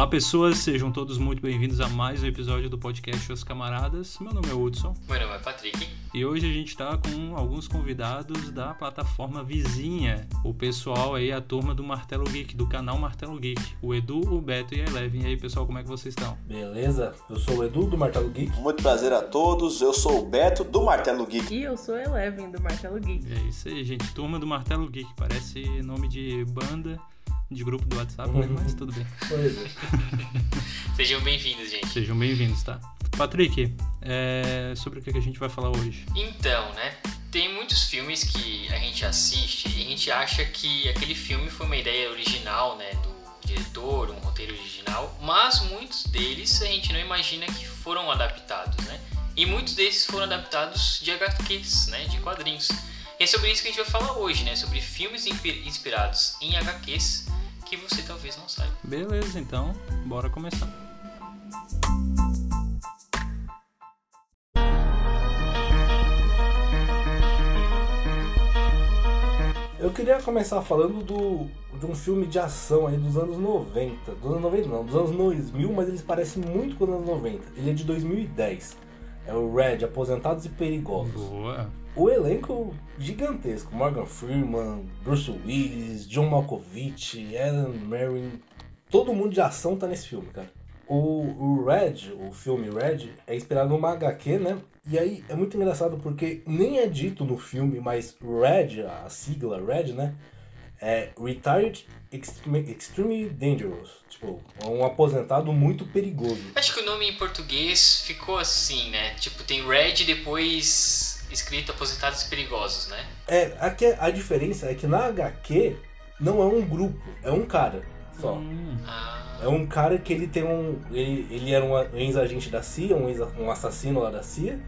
Olá pessoas, sejam todos muito bem-vindos a mais um episódio do podcast Os Camaradas. Meu nome é Hudson. Meu nome é Patrick. E hoje a gente está com alguns convidados da plataforma vizinha, o pessoal aí, a turma do Martelo Geek, do canal Martelo Geek, o Edu, o Beto e a Eleven. E aí pessoal, como é que vocês estão? Beleza, eu sou o Edu do Martelo Geek. Muito prazer a todos, eu sou o Beto do Martelo Geek. E eu sou a Eleven do Martelo Geek. É isso aí, gente, turma do Martelo Geek, parece nome de banda de grupo do WhatsApp, né? mas tudo bem. Pois é. Sejam bem-vindos, gente. Sejam bem-vindos, tá? Patrick, é... sobre o que a gente vai falar hoje? Então, né? Tem muitos filmes que a gente assiste e a gente acha que aquele filme foi uma ideia original, né? Do diretor, um roteiro original, mas muitos deles a gente não imagina que foram adaptados, né? E muitos desses foram adaptados de HQs, né? De quadrinhos. E é sobre isso que a gente vai falar hoje, né? Sobre filmes inspirados em HQs que você talvez não saiba. Beleza, então, bora começar. Eu queria começar falando do, de um filme de ação aí dos anos 90. Dos anos 90 não, dos anos 2000, mas eles parecem muito com os anos 90. Ele é de 2010. É o Red, Aposentados e Perigosos. Boa. O elenco gigantesco. Morgan Freeman, Bruce Willis, John Malkovich, Ellen Merrin. Todo mundo de ação tá nesse filme, cara. O, o Red, o filme Red, é inspirado numa HQ, né? E aí é muito engraçado porque nem é dito no filme, mas Red, a sigla Red, né? É Retired Extreme, Extremely Dangerous. Tipo, é um aposentado muito perigoso. Acho que o nome em português ficou assim, né? Tipo, tem Red depois escrito Aposentados Perigosos, né? É, aqui a diferença é que na HQ não é um grupo, é um cara só. Hum. Ah, É um cara que ele tem um. Ele, ele era um ex-agente da CIA, um, ex, um assassino lá da CIA,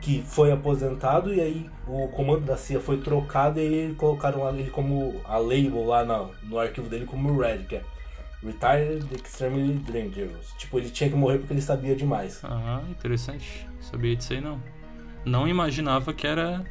que foi aposentado e aí o comando da CIA foi trocado e colocaram ele como a label lá no, no arquivo dele como Red, que é Retired Extremely Dangerous. Tipo, ele tinha que morrer porque ele sabia demais. Ah, interessante. Sabia disso aí não. Não imaginava que era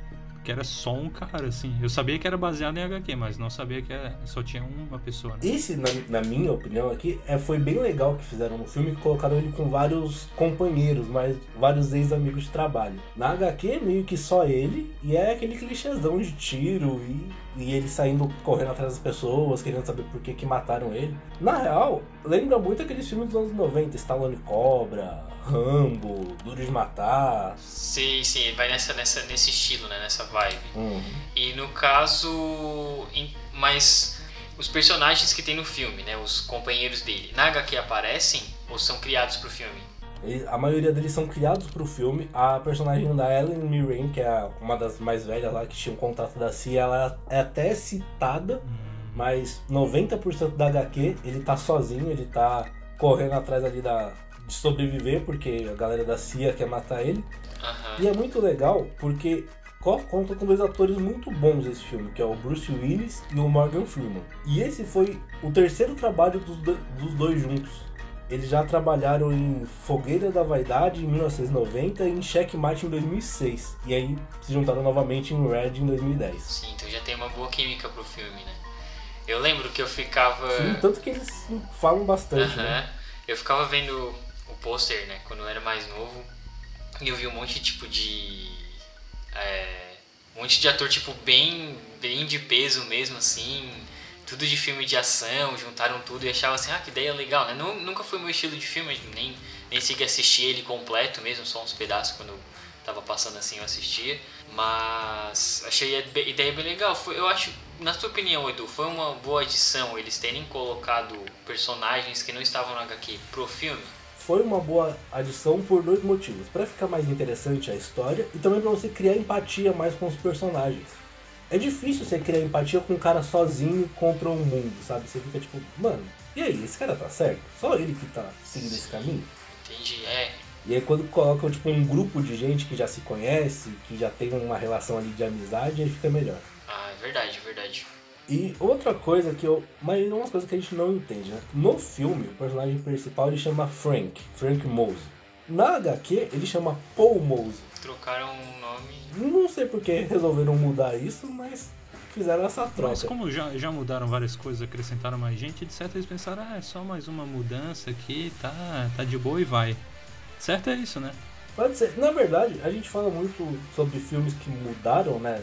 que era só um cara, assim. Eu sabia que era baseado em HQ, mas não sabia que era- só tinha uma pessoa. Né? Esse, na, na minha opinião aqui, é, foi bem legal que fizeram no filme, que colocaram ele com vários companheiros, mas vários ex-amigos de trabalho. Na HQ, meio que só ele, e é aquele clichêzão de tiro, e, e ele saindo correndo atrás das pessoas, querendo saber por que, que mataram ele. Na real, lembra muito aqueles filmes dos anos 90, Stallone Cobra, Rambo, Duro de Matar. sim, sim, vai nessa, nessa, nesse estilo, né? Nessa vibe. Hum. E no caso. Mas os personagens que tem no filme, né? Os companheiros dele, na HQ aparecem ou são criados pro filme? A maioria deles são criados pro filme. A personagem da Ellen Mirren, que é uma das mais velhas lá que tinha um contato da CIA, ela é até citada, mas 90% da HQ ele tá sozinho, ele tá correndo atrás ali da, de sobreviver, porque a galera da CIA quer matar ele. Aham. E é muito legal porque co- conta com dois atores muito bons esse filme, que é o Bruce Willis e o Morgan Freeman. E esse foi o terceiro trabalho dos, do- dos dois juntos. Eles já trabalharam em Fogueira da Vaidade em 1990 e em Checkmate em 2006. E aí se juntaram novamente em Red em 2010. Sim, então já tem uma boa química pro filme, né? Eu lembro que eu ficava. Sim, tanto que eles falam bastante, né? Aham. Eu ficava vendo pôster, né, quando eu era mais novo, e eu vi um monte tipo de. é, um monte de ator, tipo, bem, bem de peso mesmo, assim. Tudo de filme de ação, juntaram tudo e achava assim, ah, que ideia legal, né? Nu- Nunca foi meu estilo de filme, nem, nem segui assistir ele completo mesmo, só uns pedaços quando tava passando assim eu assistia. Mas achei a ideia bem legal. Foi, eu acho, na sua opinião, Edu, foi uma boa adição eles terem colocado personagens que não estavam no HQ pro filme? Foi uma boa adição por dois motivos. Pra ficar mais interessante a história e também pra você criar empatia mais com os personagens. É difícil você criar empatia com um cara sozinho contra o mundo, sabe? Você fica tipo, mano, e aí, esse cara tá certo? Só ele que tá seguindo esse caminho? Entendi, é. E aí quando colocam tipo um grupo de gente que já se conhece, que já tem uma relação ali de amizade, aí fica melhor. Ah, é verdade, é verdade. E outra coisa que eu. Mas é umas coisas que a gente não entende, né? No filme, o personagem principal ele chama Frank, Frank Mose. Na HQ, ele chama Paul Mose. Trocaram o nome. Não sei por que resolveram mudar isso, mas fizeram essa Mas troca. como já, já mudaram várias coisas, acrescentaram mais gente, de certo eles pensaram, ah, é só mais uma mudança aqui, tá, tá de boa e vai. Certo é isso, né? Pode ser. Na verdade, a gente fala muito sobre filmes que mudaram, né,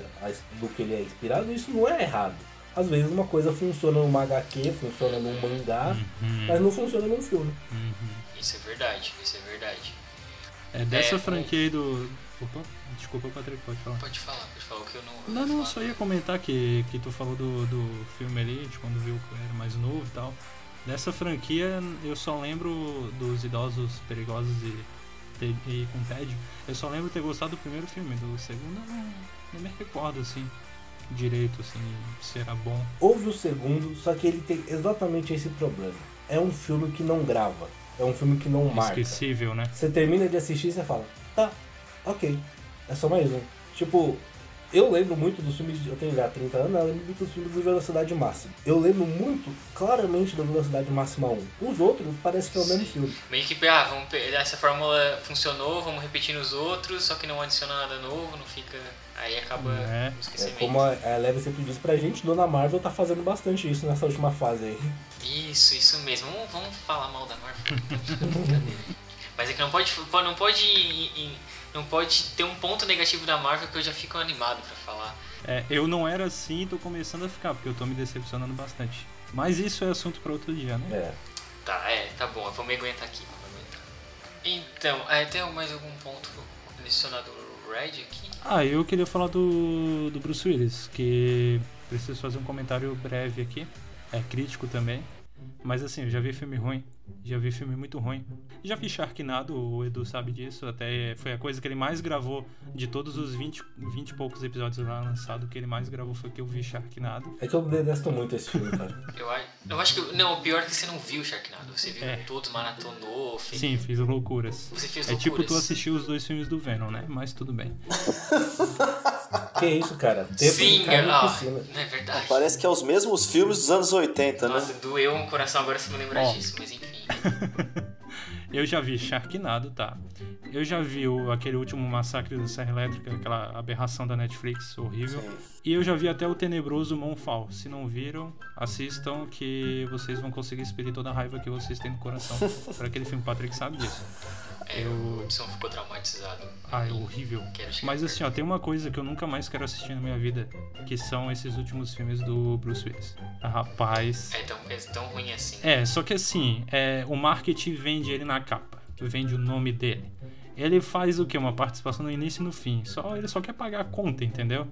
do que ele é inspirado, e isso não é errado. Às vezes uma coisa funciona numa HQ, funciona num mangá, Uhum, mas não funciona num filme. uhum. Isso é verdade, isso é verdade. É dessa É, franquia aí do. Opa, desculpa, Patrick, pode falar. Pode falar, pode falar o que eu não. Não, não, falar. só ia comentar que, que tu falou do, do filme ali, de quando viu que eu era mais novo e tal. Dessa franquia, eu só lembro dos idosos perigosos e, e com tédio. Eu só lembro ter gostado do primeiro filme, do segundo eu não, não me recordo, assim, direito, assim, se era bom. Houve o segundo, só que ele tem exatamente esse problema. É um filme que não grava. É um filme que não marca. Esquecível, né? Você termina de assistir e você fala, tá, ok, é só mais um. Tipo, eu lembro muito dos filmes, de- eu tenho já 30 anos, eu lembro muito dos filmes de velocidade máxima. Eu lembro muito claramente da velocidade máxima 1. Os outros parece que é o mesmo filme. Meio que, ah, vamos, essa fórmula funcionou, vamos repetir nos outros, só que não adiciona nada novo, não fica. Aí acaba É. no É esquecimento. como a, a Eleven sempre diz pra gente, Dona Marvel tá fazendo bastante isso nessa última fase aí. Isso, isso mesmo. Vamos, vamos falar mal da Marvel. Brincadeira. Mas é que não pode, não pode, ir- ir- não pode ter um ponto negativo da Marvel que eu já fico animado pra falar. É, eu não era assim e tô começando a ficar, porque eu tô me decepcionando bastante. Mas isso é assunto pra outro dia, né? É. Tá, é, tá bom, eu vou me aguentar aqui. Vou me aguentar. Então, é, tem mais algum ponto adicionado Red aqui? Ah, eu queria falar do, do Bruce Willis, que preciso fazer um comentário breve aqui. É crítico também. Mas assim, eu já vi filme ruim. Já vi filme muito ruim. Já vi Sharknado, o Edu sabe disso. Até foi a coisa que ele mais gravou de todos os 20, 20 e poucos episódios lá lançados. O que ele mais gravou foi que eu vi Sharknado. É que eu detesto muito esse filme, cara. Eu, a- eu acho que. Não, o pior é que você não viu Sharknado. Você viu É. todos, maratonou, fez. Sim, fiz loucuras. Você fez É tipo tu loucuras. assistiu os dois filmes do Venom, né? Mas tudo bem. que isso, cara? Tempo Sim, ah, piscina. não é verdade. Parece que é os mesmos filmes dos anos 80, né? Nossa, doeu um coração agora se me lembrar disso, mas enfim. Eu já vi Sharknado, tá? Eu já vi o, aquele último massacre da Serra Elétrica, aquela aberração da Netflix horrível. Sim. E eu já vi até o tenebroso Monfal. Se não viram, assistam que vocês vão conseguir expelir toda a raiva que vocês têm no coração. Por aquele filme, Patrick sabe disso. É, Eu- o Hudson ficou traumatizado. Ah, é horrível. Mas assim, ó, tem uma coisa que eu nunca mais quero assistir na minha vida, que são esses últimos filmes do Bruce Willis. Ah, rapaz. É tão, é tão ruim assim. É, só que assim, é, o marketing vende ele na capa, vende o nome dele. Ele faz o que? Uma participação no início e no fim. Só, ele só quer pagar a conta, entendeu?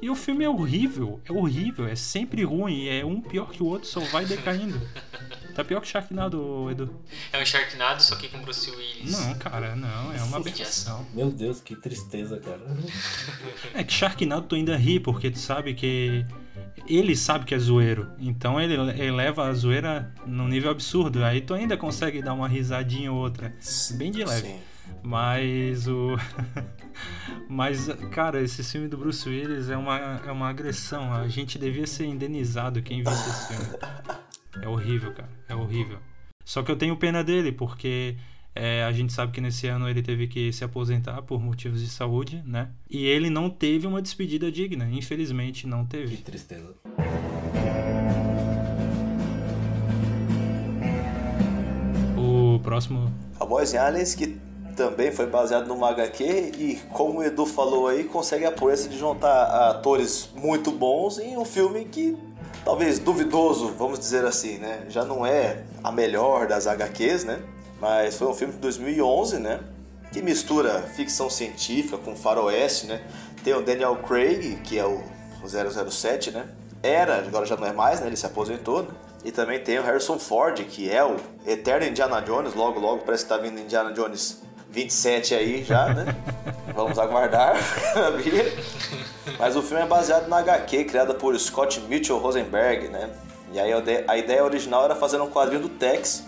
E o filme é horrível, é horrível, é sempre ruim, é um pior que o outro, só vai decaindo. Tá pior que Sharknado, Edu. É um Sharknado, só que com Bruce Willis. Não, cara, não, é uma aberração. Meu Deus, que tristeza, cara. É que Sharknado tu ainda ri, porque tu sabe que ele sabe que é zoeiro. Então ele, ele leva a zoeira num nível absurdo. Aí tu ainda consegue dar uma risadinha ou outra. Bem de leve. Sim. Mas o. Mas, cara, esse filme do Bruce Willis é uma, é uma agressão. A gente devia ser indenizado quem visse esse filme. É horrível, cara. É horrível. Só que eu tenho pena dele, porque é, a gente sabe que nesse ano ele teve que se aposentar por motivos de saúde, né? E ele não teve uma despedida digna. Infelizmente, não Que teve. tristeza. O próximo. Cowboys and Aliens, que também foi baseado numa HQ e, como o Edu falou aí, consegue a proeza de juntar atores muito bons em um filme que talvez duvidoso, vamos dizer assim, né? Já não é a melhor das HQs, né? Mas foi um filme de 2011, né? Que mistura ficção científica com faroeste, né? Tem o Daniel Craig, que é o o 007, né? Era, agora já não é mais, né? Ele se aposentou, né? E também tem o Harrison Ford, que é o eterno Indiana Jones. Logo, logo parece que tá vindo Indiana Jones 27 aí já, né? Vamos aguardar. Mas o filme é baseado na HQ, criada por Scott Mitchell Rosenberg, né? E aí a ide- a ideia original era fazer um quadrinho do Tex,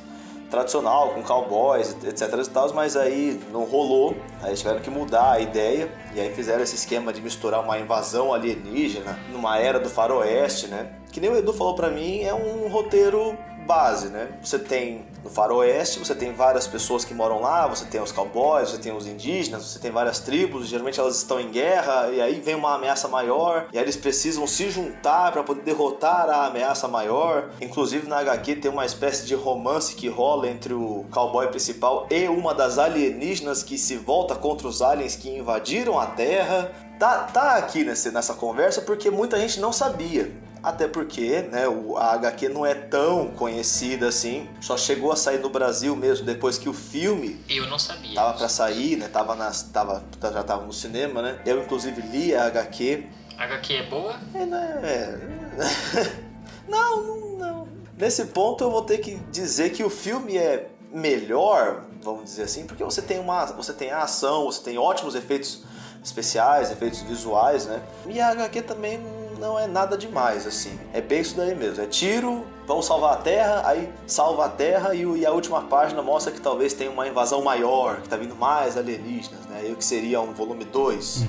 tradicional, com cowboys, etc e tal, mas aí não rolou, aí tiveram que mudar a ideia, e aí fizeram esse esquema de misturar uma invasão alienígena numa era do faroeste, né? Que nem o Edu falou pra mim, é um roteiro base, né? Você tem no faroeste, você tem várias pessoas que moram lá, você tem os cowboys, você tem os indígenas, você tem várias tribos, geralmente elas estão em guerra e aí vem uma ameaça maior e aí eles precisam se juntar para poder derrotar a ameaça maior. Inclusive na HQ tem uma espécie de romance que rola entre o cowboy principal e uma das alienígenas que se volta contra os aliens que invadiram a Terra. Tá, tá aqui nesse, nessa conversa porque muita gente não sabia. Até porque né, a HQ não é tão conhecida assim. Só chegou a sair no Brasil mesmo depois que o filme Eu não sabia. tava para sair, né? Tava nas, tava, já tava no cinema, né? Eu inclusive li a HQ. A HQ é boa? É, né? Não, não, não. Nesse ponto eu vou ter que dizer que o filme é melhor, vamos dizer assim, porque você tem uma, você tem a ação, você tem ótimos efeitos especiais, efeitos visuais, né? E a HQ também não é nada demais, assim. É bem isso daí mesmo. É tiro, vamos salvar a Terra, aí salva a Terra e, e a última página mostra que talvez tenha uma invasão maior, que tá vindo mais alienígenas, né? E o que seria um volume 2,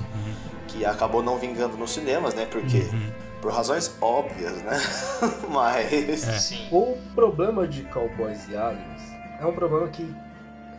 que acabou não vingando nos cinemas, né? Porque por razões óbvias, né? Mas Sim. O problema de Cowboys e Aliens é um problema que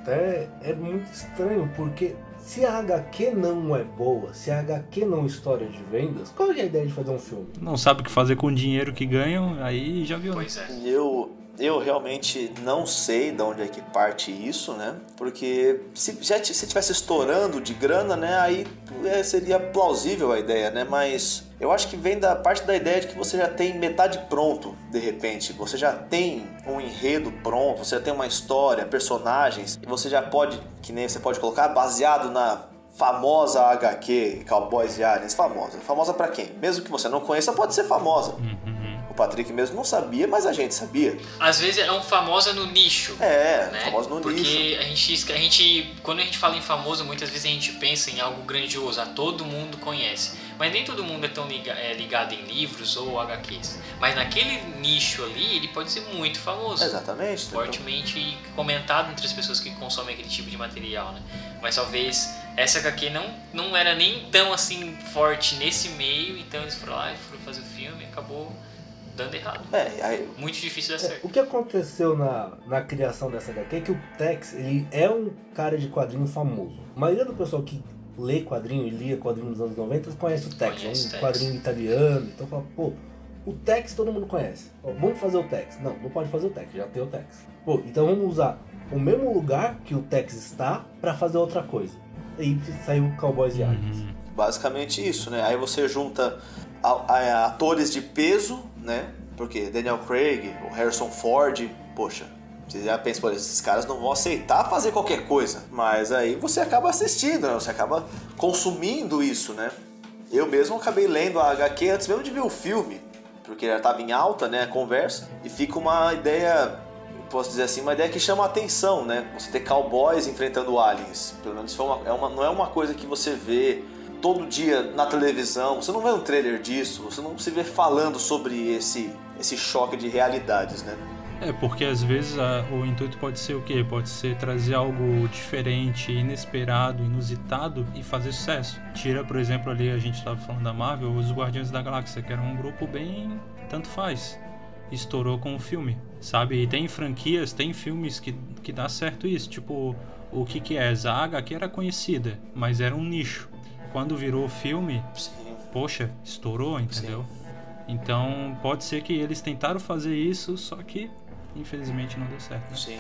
até é muito estranho, porque se a HQ não é boa, se a HQ não é história de vendas, qual é a ideia de fazer um filme? Não sabe o que fazer com o dinheiro que ganham, aí já viu. né? Pois é. Eu, eu realmente não sei de onde é que parte isso, né? Porque se já se tivesse estourando de grana, né? Aí é, seria plausível a ideia, né? Mas eu acho que vem da parte da ideia de que você já tem metade pronto, de repente. Você já tem um enredo pronto, você já tem uma história, personagens, e você já pode, que nem você pode colocar, baseado na famosa HQ Cowboys e Aliens. Famosa. Famosa pra quem? Mesmo que você não conheça, pode ser famosa. Uhum. O Patrick mesmo não sabia, mas a gente sabia. Às vezes é um famosa no nicho. É, né? famoso no Porque nicho. a gente, a gente, quando a gente fala em famoso, muitas vezes a gente pensa em algo grandioso, a todo mundo conhece. Mas nem todo mundo é tão liga- é, ligado em livros ou HQs. Mas naquele nicho ali, ele pode ser muito famoso. Exatamente. Fortemente comentado entre as pessoas que consomem aquele tipo de material, né? Mas talvez essa HQ não, não era nem tão assim forte nesse meio, então eles foram lá e foram fazer o filme e acabou dando errado. É, aí, Muito difícil dar É, certo. o que aconteceu na, na criação dessa HQ é que o Tex ele é um cara de quadrinho famoso. A maioria do pessoal que lê quadrinho e lia quadrinho nos anos 90 conhece o Tex, Conhece é o um Tex. quadrinho italiano. Então fala, pô, o Tex todo mundo conhece. Vamos fazer o Tex. Não, não pode fazer o Tex, já tem o Tex. Pô, então vamos usar o mesmo lugar que o Tex está pra fazer outra coisa. E saiu Cowboys e Aliens. Uhum. basicamente isso, né? Aí você junta a- a- atores de peso, né? Porque Daniel Craig, o Harrison Ford, poxa, você já pensa, pô, esses caras não vão aceitar fazer qualquer coisa. Mas aí você acaba assistindo, né? Você acaba consumindo isso, né? Eu mesmo acabei lendo a HQ antes mesmo de ver o filme, porque já estava em alta, né, a conversa, e fica uma ideia, posso dizer assim, uma ideia que chama a atenção, né? Você ter cowboys enfrentando aliens. Pelo menos uma- é uma- não é uma coisa que você vê todo dia na televisão, você não vê um trailer disso, você não se vê falando sobre esse, esse choque de realidades, né? É, porque às vezes a- o intuito pode ser o quê? Pode ser trazer algo diferente, inesperado, inusitado e fazer sucesso. Tira, por exemplo, ali a gente estava falando da Marvel, os Guardiões da Galáxia, que era um grupo bem tanto faz. Estourou com o filme, sabe? E tem franquias, tem filmes que, que dá certo isso. Tipo, o que que é? A HQ era conhecida, mas era um nicho. Quando virou filme, Sim. poxa, estourou, entendeu? Então pode ser que eles tentaram fazer isso, só que infelizmente não deu certo. Né? Sim.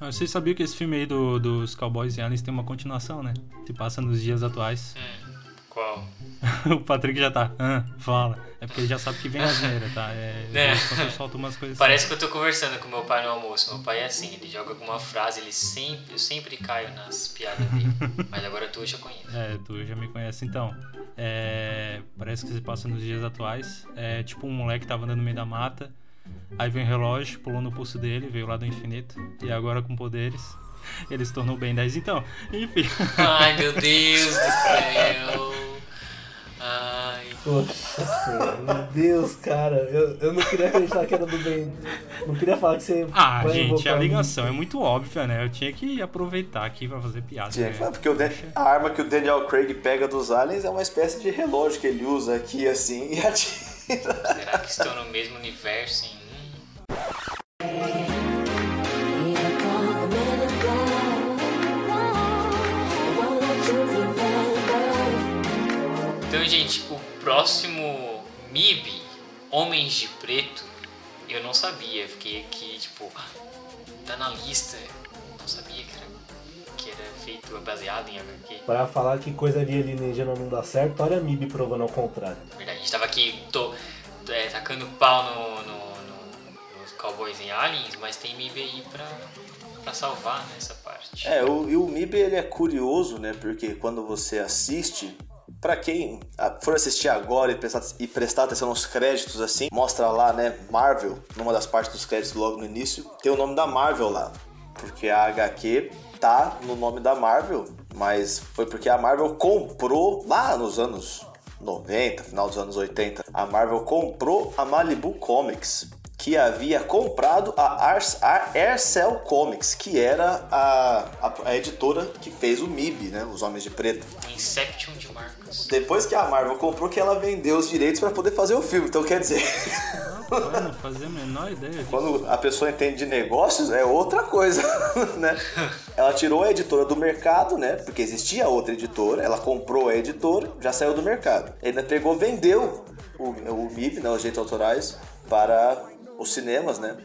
Ah, Vocês sabiam que esse filme aí do- dos Cowboys e Aliens tem uma continuação, né? Se passa nos dias atuais. Hum, qual? o Patrick já tá. Ah, fala. É porque ele já sabe que vem a asneira, tá? É, É. Eu solto umas coisas Parece que eu tô conversando com meu pai no almoço. Meu pai é assim, ele joga alguma frase, ele sempre, eu sempre caio nas piadas dele. Mas agora tu já conhece. É, tu já me conhece então. É, parece que se passa nos dias atuais. É tipo um moleque tava andando no meio da mata. Aí vem o relógio, pulou no pulso dele, veio lá do infinito. E agora com poderes, ele se tornou bem 10. Então, enfim. Ai meu Deus do céu. Ai. Poxa senhora, meu Deus, cara, eu, eu não queria acreditar que era do bem. Não queria falar que você. Ah, gente, a ligação é muito óbvia, né? Eu tinha que aproveitar aqui pra fazer piada. Tinha né? que falar, porque o Dan- a arma que o Daniel Craig pega dos aliens é uma espécie de relógio que ele usa aqui assim e atira. Será que estão no mesmo universo? Hein? Então, gente, o próximo MIB, Homens de Preto, eu não sabia. Fiquei aqui, tipo, tá na lista. Não sabia que era, que era feito baseado em HQ. Pra falar que coisa de alienígena não dá certo, olha a MIB provando ao contrário. Verdade, a gente tava aqui tô, é, tacando pau no, no- no- nos Cowboys em Aliens, mas tem MIB aí pra, pra salvar nessa parte. É, o, e o MIB ele é curioso, né? Porque quando você assiste, pra quem ah, for assistir agora e prestar, e prestar atenção nos créditos assim, mostra lá, né, Marvel, numa das partes dos créditos logo no início, tem o nome da Marvel lá. Porque a HQ tá no nome da Marvel, mas foi porque a Marvel comprou lá nos anos 90, final dos anos 80, a Marvel comprou a Malibu Comics, que havia comprado a, Ars, a Aircell Comics, que era a, a, a editora que fez o MIB, né, os Homens de Preto. Inception de Marcos. Depois que a Marvel comprou, que ela vendeu os direitos para poder fazer o filme. Então quer dizer, Rapaz, não fazia a menor ideia disso. quando a pessoa entende de negócios, é outra coisa, né? Ela tirou a editora do mercado, né? Porque existia outra editora, ela comprou a editora, já saiu do mercado. Ainda pegou, vendeu o, o MIB, né, os direitos autorais, para os cinemas, né?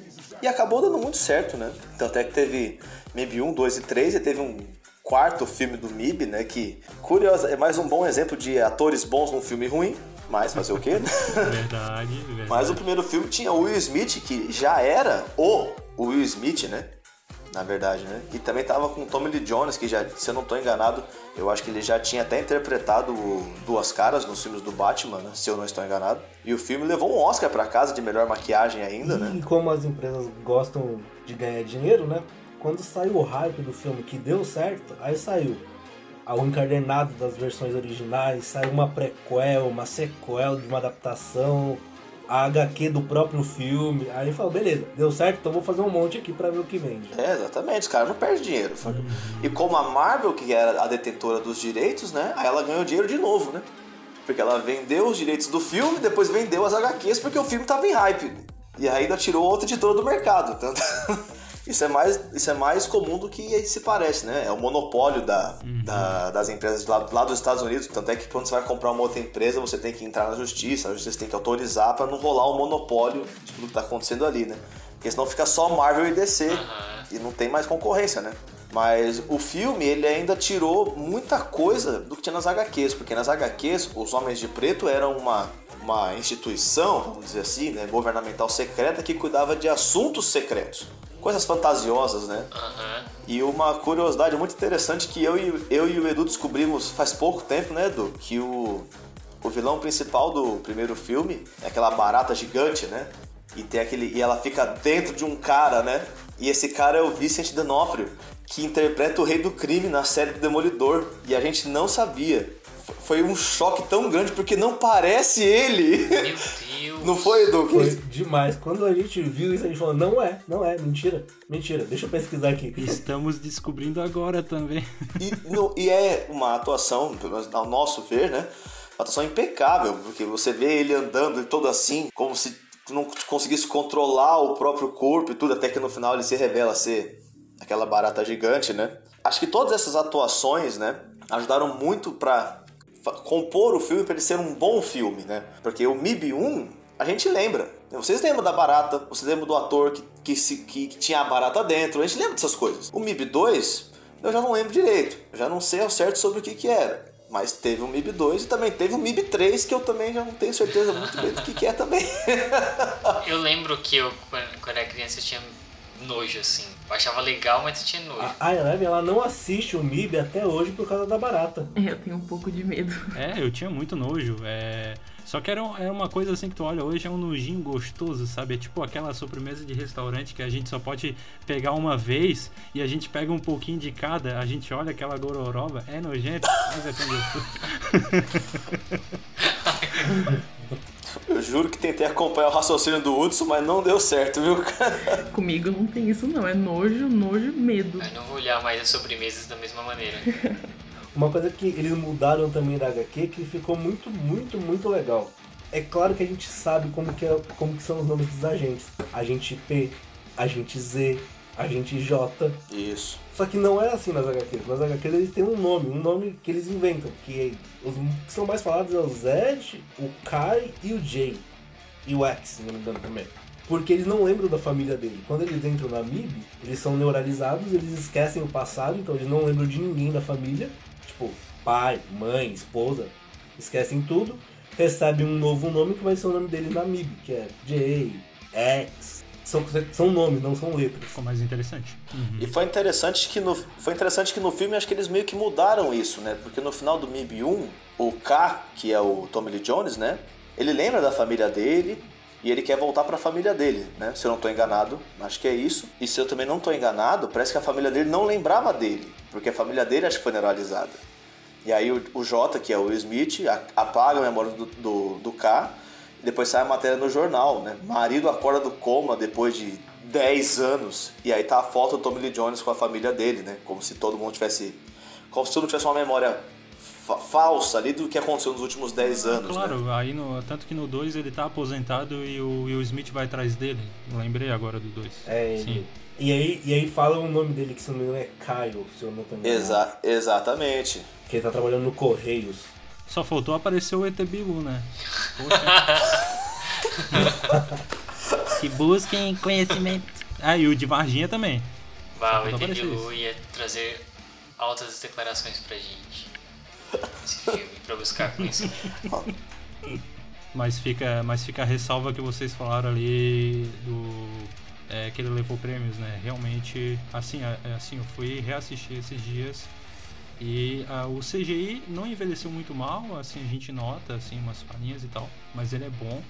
E acabou dando muito certo, né? Tanto é que teve MIB 1, 2 e 3 e teve um quarto filme do MIB, né? Que, curioso, é mais um bom exemplo de atores bons num filme ruim, mas fazer o quê? Verdade, verdade. Mas o primeiro filme tinha o Will Smith, que já era o Will Smith, né? Na verdade, né? E também tava com o Tommy Lee Jones, que já, se eu não tô enganado, eu acho que ele já tinha até interpretado Duas Caras nos filmes do Batman, né? Se eu não estou enganado. E o filme levou um Oscar pra casa de melhor maquiagem ainda, né? E como as empresas gostam de ganhar dinheiro, né? Quando saiu o hype do filme que deu certo, aí saiu o encadernado das versões originais, saiu uma prequel, uma sequel de uma adaptação, a HQ do próprio filme. Aí falou, beleza, deu certo, então vou fazer um monte aqui pra ver o que vende. É, exatamente, os caras não perdem dinheiro. sabe? E como a Marvel, que era a detentora dos direitos, né? Aí ela ganhou dinheiro de novo, né? Porque ela vendeu os direitos do filme, depois vendeu as HQs porque o filme tava em hype. E ainda tirou outra editora do mercado. Tanto... Isso é, mais, isso é mais comum do que se parece, né? É o monopólio da, da- das empresas lá, lá dos Estados Unidos. Tanto é que quando você vai comprar uma outra empresa, você tem que entrar na justiça, a justiça tem que autorizar para não rolar um monopólio de tudo que tá acontecendo ali, né? Porque senão fica só Marvel e DC Aham. e não tem mais concorrência, né? Mas o filme, ele ainda tirou muita coisa do que tinha nas HQs, porque nas HQs os Homens de Preto eram uma, uma instituição, vamos dizer assim, né, governamental secreta que cuidava de assuntos secretos. Coisas fantasiosas, né? Aham. E uma curiosidade muito interessante que eu e, eu e o Edu descobrimos faz pouco tempo, né, Edu? Que o, o vilão principal do primeiro filme é aquela barata gigante, né? E, tem aquele, e ela fica dentro de um cara, né? E esse cara é o Vincent D'Onofrio, que interpreta o Rei do Crime na série do Demolidor. E a gente não sabia. Foi um choque tão grande porque não parece ele. Meu Deus. Não foi, Edu? Foi demais. Quando a gente viu isso, a gente falou, não é, não é, mentira, mentira. Deixa eu pesquisar aqui. Estamos descobrindo agora também. E, no- e é uma atuação, pelo menos ao nosso ver, né? Uma atuação impecável, porque você vê ele andando todo assim, como se não conseguisse controlar o próprio corpo e tudo, até que no final ele se revela ser aquela barata gigante, né? Acho que todas essas atuações, né, ajudaram muito pra fa- compor o filme pra ele ser um bom filme, né? Porque o MIB 1, a gente lembra. Vocês lembram da barata, vocês lembram do ator que, que, se- que- que tinha a barata dentro, a gente lembra dessas coisas. O MIB 2, eu já não lembro direito, eu já não sei ao certo sobre o que que era. Mas teve o MIB 2 e também teve o MIB 3, que eu também já não tenho certeza muito bem do que, que é também. Eu lembro que eu, quando era criança, eu tinha nojo, assim. Eu achava legal, mas eu tinha nojo. A a Eleven, ela não assiste o MIB até hoje por causa da barata. Eu tenho um pouco de medo. É, eu tinha muito nojo. É... Só que era, um- é uma coisa assim que tu olha hoje, é um nojinho gostoso, sabe? É tipo aquela sobremesa de restaurante que a gente só pode pegar uma vez e a gente pega um pouquinho de cada, a gente olha aquela gororoba, é nojento, mas é tão gostoso. Eu juro que tentei acompanhar o raciocínio do Hudson, mas não deu certo, viu, cara? Comigo não tem isso não, é nojo, nojo, medo. Eu não vou olhar mais as sobremesas da mesma maneira. Uma coisa que eles mudaram também da HQ que ficou muito, muito, muito legal. É claro que a gente sabe como que, é, como que são os nomes dos agentes. Agente P, Agente Z, Agente J. Isso. Só que não é assim nas HQs. Nas HQs eles têm um nome, um nome que eles inventam. Que os que são mais falados é o Zed, o Kai e o Jay. E o X, se não me engano também. Porque eles não lembram da família dele. Quando eles entram na MIB, eles são neuralizados, eles esquecem o passado, então eles não lembram de ninguém da família. Tipo, pai, mãe, esposa. Esquecem tudo. Recebem um novo nome que vai ser o nome dele na MIB, que é Jay, X. São, são nomes, não são letras. Ficou mais interessante. Uhum. E foi interessante que no foi interessante que no filme acho que eles meio que mudaram isso, né? Porque no final do MIB 1, o K, que é o Tommy Lee Jones, né? Ele lembra da família dele e ele quer voltar para a família dele, né? Se eu não estou enganado, acho que é isso. E se eu também não estou enganado, parece que a família dele não lembrava dele, porque a família dele acho que foi neuralizada. E aí o, o J, que é o Will Smith, a- apaga a memória do, do, do K depois sai a matéria no jornal, né? Marido acorda do coma depois de 10 anos e aí tá a foto do Tommy Lee Jones com a família dele, né? Como se todo mundo tivesse... Como se todo mundo tivesse uma memória fa- falsa ali do que aconteceu nos últimos 10 anos, né? Claro, aí no, tanto que no 2 ele tá aposentado e o Will Smith vai atrás dele. Lembrei agora do 2. É, Sim. ele. E aí, e aí fala o nome dele, que se não me engano é Kyle, se eu não tô enganado. Exa exatamente. Que ele tá trabalhando no Correios. Só faltou aparecer o ET Bilu, né? Poxa. que busquem conhecimento. Ah, e o de Varginha também. Bah, o ET Bilu ia trazer altas declarações pra gente. Esse filme, pra buscar conhecimento. Mas fica, mas fica a ressalva que vocês falaram ali do. É, que ele levou prêmios, né? Realmente, assim, é, é assim, eu fui reassistir esses dias e ah, o CGI não envelheceu muito mal, assim, a gente nota, assim, umas falhinhas e tal, mas ele é bom,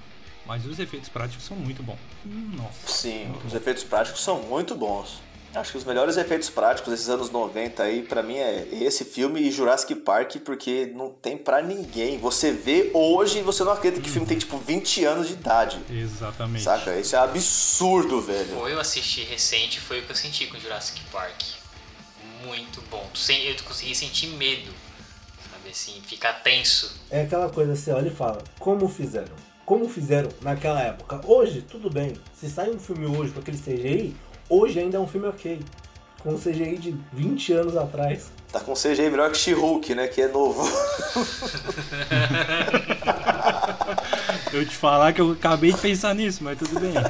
mas os efeitos práticos são muito bons. Hum, Nossa. Sim, Muito os bom. efeitos práticos são muito bons. Acho que os melhores efeitos práticos desses anos 90 aí, pra mim, é esse filme e Jurassic Park, porque não tem pra ninguém. Você vê hoje e você não acredita que o filme tem, tipo, 20 anos de idade. Exatamente. Saca? Isso é absurdo, velho. Foi eu assisti recente, foi o que eu senti com Jurassic Park. Muito bom. Tu sen- Eu consegui sentir medo, sabe assim, ficar tenso. É aquela coisa, você olha e fala, como fizeram? Como fizeram naquela época? Hoje, tudo bem. Se sai um filme hoje com aquele CGI, hoje ainda é um filme ok. Com um CGI de 20 anos atrás. Tá com CGI melhor que She-Hulk, né? Que é novo. Eu te falar que eu acabei de pensar nisso, mas tudo bem.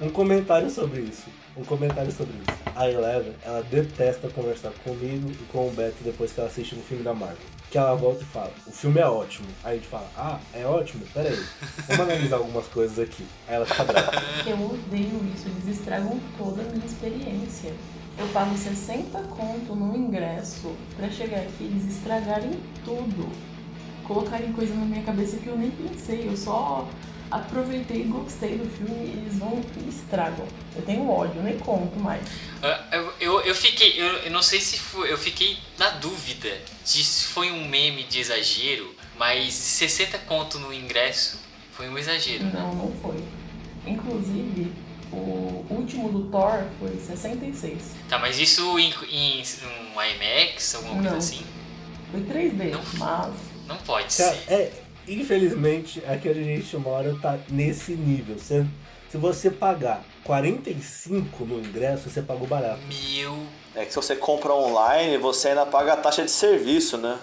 Um comentário sobre isso. Um comentário sobre isso. A Eleven, ela detesta conversar comigo e com o Beto depois que ela assiste um filme da Marvel. Que ela volta e fala, o filme é ótimo. Aí a gente fala, ah, é ótimo? Pera aí, vamos analisar algumas coisas aqui. Aí ela fica brava. Eu odeio isso, eles estragam toda a minha experiência. Eu pago 60 conto no ingresso pra chegar aqui e eles estragarem tudo. Colocarem coisa na minha cabeça que eu nem pensei, eu só aproveitei e gostei do filme e eles vão e estragam. Eu tenho ódio, nem conto mais. Ah, Eu, eu, eu fiquei, eu, eu não sei se foi, eu fiquei na dúvida de se foi um meme de exagero, mas 60 conto no ingresso foi um exagero, né? Não, não foi. Inclusive, o último do Thor foi 66. Tá, mas isso em, em um IMAX, alguma coisa Não. assim? Foi 3D, Não. mas Não pode Cara, ser. é, infelizmente, aqui onde a gente mora tá nesse nível. Se, se você pagar 45 no ingresso, você pagou barato. Meu. É que se você compra online, você ainda paga a taxa de serviço, né?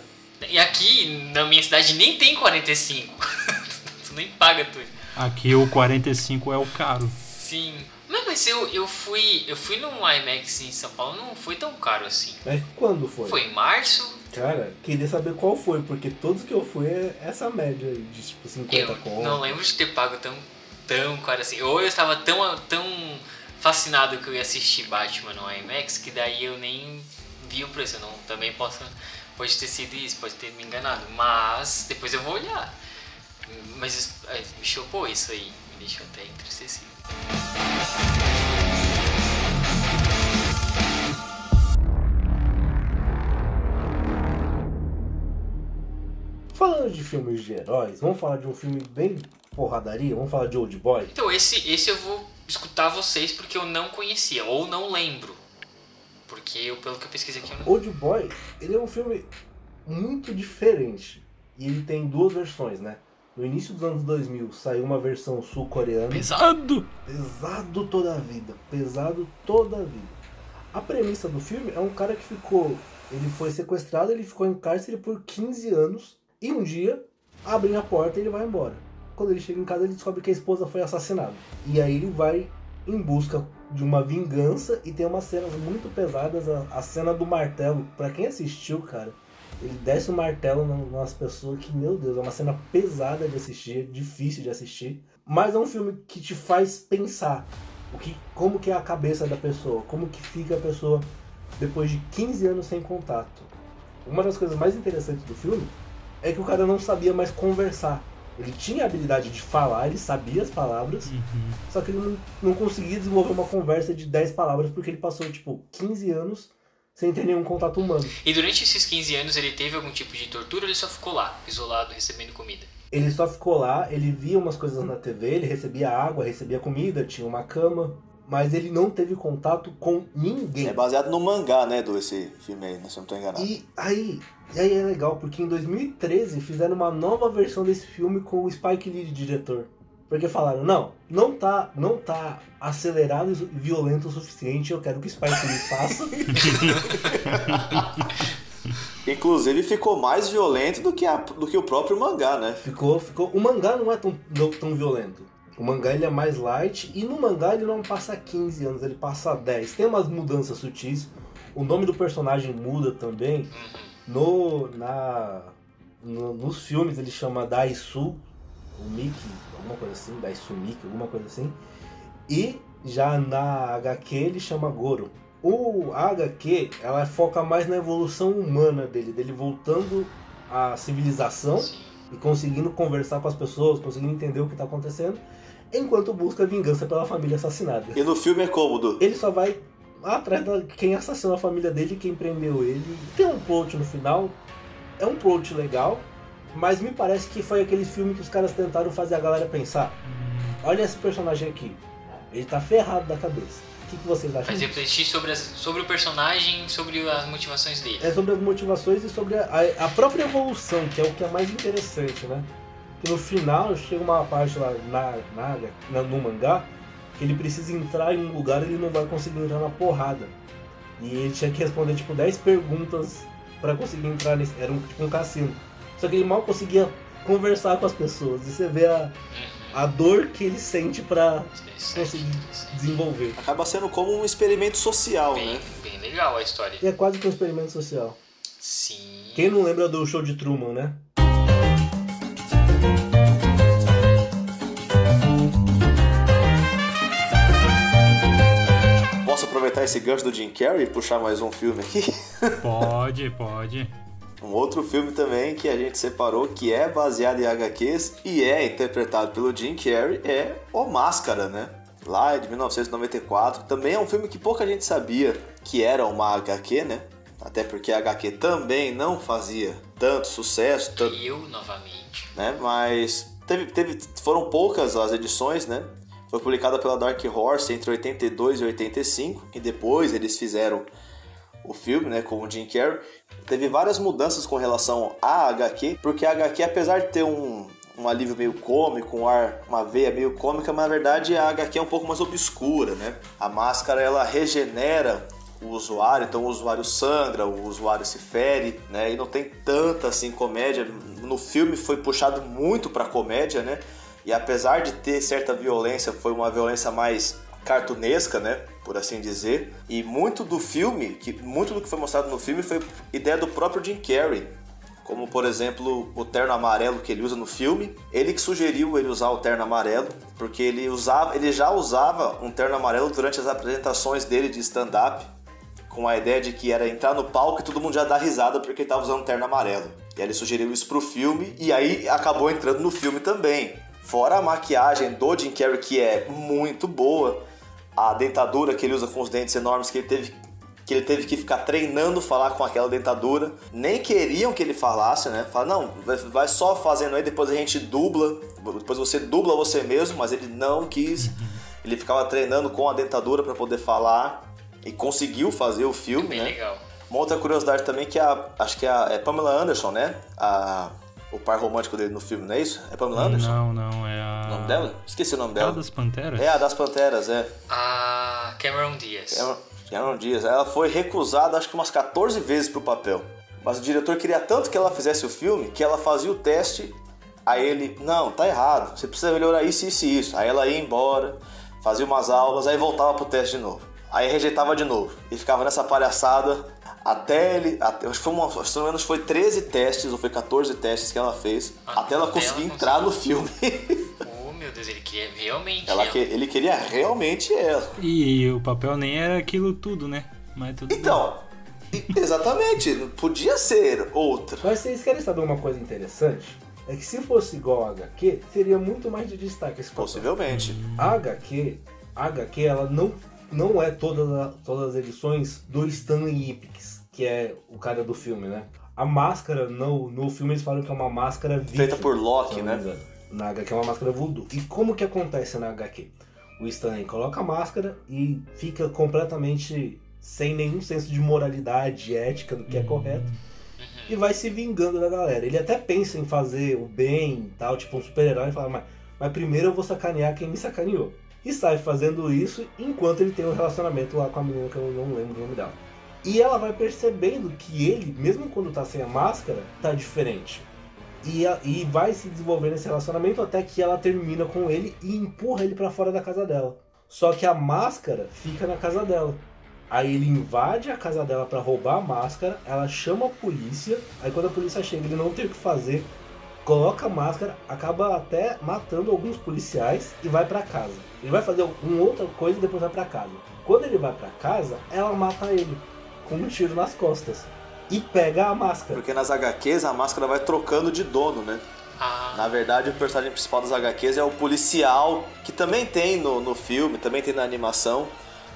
E aqui na minha cidade nem tem 45. tu nem paga tudo. Aqui o 45 é o caro. Sim. Não, mas eu, eu fui. Eu fui num IMAX em São Paulo, não foi tão caro assim. Mas quando foi? Foi em março. Cara, queria saber qual foi, porque todos que eu fui é essa média aí de tipo 50 Eu conto. não lembro de ter pago tão, tão caro assim. Ou eu estava tão, tão fascinado que eu ia assistir Batman no IMAX que daí eu nem vi o preço. Eu não, também posso, pode ter sido isso, pode ter me enganado. Mas depois eu vou olhar. Mas é, me chocou isso aí. Me deixou até entristecido. Falando de filmes de heróis, vamos falar de um filme bem porradaria? Vamos falar de Old Boy? Então esse, esse eu vou escutar vocês porque eu não conhecia ou não lembro. Porque eu, pelo que eu pesquisei aqui, eu não... Old Boy, ele é um filme muito diferente. E ele tem duas versões, né? no início dos anos 2000 saiu uma versão sul-coreana. Pesado! Pesado toda a vida. Pesado toda a vida. A premissa do filme é um cara que ficou. Ele foi sequestrado, ele ficou em cárcere por 15 anos. E um dia abrem a porta e ele vai embora. Quando ele chega em casa, ele descobre que a esposa foi assassinada. E aí ele vai em busca de uma vingança e tem umas cenas muito pesadas. A, a cena do martelo, para quem assistiu, cara, ele desce o martelo nas pessoas que, meu Deus, é uma cena pesada de assistir, difícil de assistir. Mas é um filme que te faz pensar o que, como que é a cabeça da pessoa, como que fica a pessoa depois de 15 anos sem contato. Uma das coisas mais interessantes do filme é que o cara não sabia mais conversar. Ele tinha a habilidade de falar, ele sabia as palavras, Uhum. só que ele não, não conseguia desenvolver uma conversa de 10 palavras porque ele passou, tipo, 15 anos sem ter nenhum contato humano. E durante esses 15 anos ele teve algum tipo de tortura ou ele só ficou lá, isolado, recebendo comida? Ele só ficou lá, ele via umas coisas na TV, ele recebia água, recebia comida, tinha uma cama, mas ele não teve contato com ninguém. É baseado no mangá, né, do esse filme aí, né, se eu não tô enganado. E aí, e aí é legal, porque em 2013 fizeram uma nova versão desse filme com o Spike Lee de diretor. Porque falaram, não, não tá, não tá acelerado e violento o suficiente, eu quero que o Spike Lee faça. Inclusive ficou mais violento do que, a- do que o próprio mangá, né? ficou, ficou. O mangá não é tão, tão violento. O mangá ele é mais light e no mangá ele não passa 15 anos, ele passa 10. Tem umas mudanças sutis. O nome do personagem muda também. No, na, no- nos filmes ele chama Daisu, o Miki, alguma coisa assim, Daisu Miki, alguma coisa assim. E já na HQ ele chama Goro. O HQ, ela foca mais na evolução humana dele, dele voltando à civilização Sim. E conseguindo conversar com as pessoas, conseguindo entender o que está acontecendo, enquanto busca vingança pela família assassinada. E no filme é cômodo. Ele só vai atrás de quem assassinou a família dele, quem prendeu ele. Tem um plot no final, é um plot legal, mas me parece que foi aquele filme que os caras tentaram fazer a galera pensar. Olha esse personagem aqui, ele tá ferrado da cabeça. O que, que vocês acham? Mas refletir sobre, as, sobre o personagem, sobre as motivações dele. É sobre as motivações e sobre a, a própria evolução, que é o que é mais interessante, né? Que no final chega uma parte lá na, na, na- no mangá que ele precisa entrar em um lugar e ele não vai conseguir entrar na porrada. E ele tinha que responder tipo 10 perguntas pra conseguir entrar nesse. Era um, tipo um cassino. Só que ele mal conseguia conversar com as pessoas. E você vê a, a dor que ele sente pra Interessante, conseguir desenvolver. Acaba sendo como um experimento social, Bem, né? bem legal a história. E é quase que um experimento social. Sim. Quem não lembra do show de Truman, né? Posso aproveitar esse gancho do Jim Carrey e puxar mais um filme aqui? Pode, pode. Um outro filme também que a gente separou que é baseado em HQs e é interpretado pelo Jim Carrey é O Máscara, né? Lá de 1994. Também é um filme que pouca gente sabia que era uma HQ, né? Até porque a HQ também não fazia tanto sucesso, tanto, Eu, novamente. né? Mas teve, teve, foram poucas as edições, né? Foi publicada pela Dark Horse entre 82 e 85 e depois eles fizeram o filme, né, com o Jim Carrey. Teve várias mudanças com relação à HQ, porque a HQ, apesar de ter um, um alívio meio cômico, um ar, uma veia meio cômica, mas na verdade a HQ é um pouco mais obscura, né? A máscara ela regenera o usuário, então o usuário sangra, o usuário se fere, né? E não tem tanta assim comédia. No filme foi puxado muito pra comédia, né? E apesar de ter certa violência, foi uma violência mais cartunesca, né? Por assim dizer. E muito do filme, que muito do que foi mostrado no filme foi ideia do próprio Jim Carrey. Como, por exemplo, o terno amarelo que ele usa no filme. Ele que sugeriu ele usar o terno amarelo, porque ele usava, ele já usava um terno amarelo durante as apresentações dele de stand-up, com a ideia de que era entrar no palco e todo mundo já dar risada porque ele tava usando um terno amarelo. E aí ele sugeriu isso pro filme e aí acabou entrando no filme também. Fora a maquiagem do Jim Carrey, que é muito boa, a dentadura que ele usa com os dentes enormes que ele teve que ele teve que ficar treinando falar com aquela dentadura. Nem queriam que ele falasse, né? Fala, não, vai- só fazendo aí, depois a gente dubla, depois você dubla você mesmo, mas ele não quis. Ele ficava treinando com a dentadura para poder falar e conseguiu fazer o filme, Bem né? legal. Uma outra curiosidade também que a, acho que é a é Pamela Anderson, né? A o par romântico dele no filme, não é isso? É Pamela Anderson? Não, não, é a. O nome dela? Esqueci o nome É a dela. das Panteras? É a das Panteras, é. A Cameron Diaz. Cameron, Cameron Diaz. Ela foi recusada acho que umas 14 vezes pro papel. Mas o diretor queria tanto que ela fizesse o filme que ela fazia o teste. Aí ele, não, tá errado, você precisa melhorar isso, isso e isso. Aí ela ia embora, fazia umas aulas, aí voltava pro teste de novo. Aí rejeitava de novo. E ficava nessa palhaçada até ele. Até, acho que foi uma, se não me engano, foi 13 testes ou foi 14 testes que ela fez. Ah, até ela conseguir ela entrar no filme. Oh, meu Deus, ele queria realmente. ela ela. que- ele queria realmente ela. E o papel nem era aquilo tudo, né? Mas tudo bem. Então, e- exatamente, podia ser outra. Mas vocês querem saber uma coisa interessante? É que se fosse igual a HQ, teria muito mais de destaque esse papel. Possivelmente. A HQ, a HQ ela não, não é todas a- todas as edições do Stanley Ipkiss, que é o cara do filme, né? A máscara, no, no filme eles falam que é uma máscara viking, Feita por Loki, não né? Na HQ é uma máscara voodoo. E como que acontece na HQ? O Stanley coloca a máscara e fica completamente sem nenhum senso de moralidade, ética do que é correto. E vai se vingando da galera. Ele até pensa em fazer o bem e tal, tipo um super-herói, e fala, mas, mas primeiro eu vou sacanear quem me sacaneou. E sai fazendo isso enquanto ele tem um relacionamento lá com a menina que eu não lembro o nome dela. E ela vai percebendo que ele, mesmo quando tá sem a máscara, tá diferente. E, a- e vai se desenvolvendo esse relacionamento até que ela termina com ele e empurra ele pra fora da casa dela. Só que a máscara fica na casa dela. Aí ele invade a casa dela pra roubar a máscara, ela chama a polícia, aí quando a polícia chega ele não tem o que fazer, coloca a máscara, acaba até matando alguns policiais e vai pra casa. Ele vai fazer uma outra coisa e depois vai pra casa. Quando ele vai pra casa, ela mata ele com um tiro nas costas e pega a máscara. Porque nas HQs a máscara vai trocando de dono, né? Ah, Na verdade, o personagem principal das HQs é o policial, que também tem no, no filme, também tem na animação.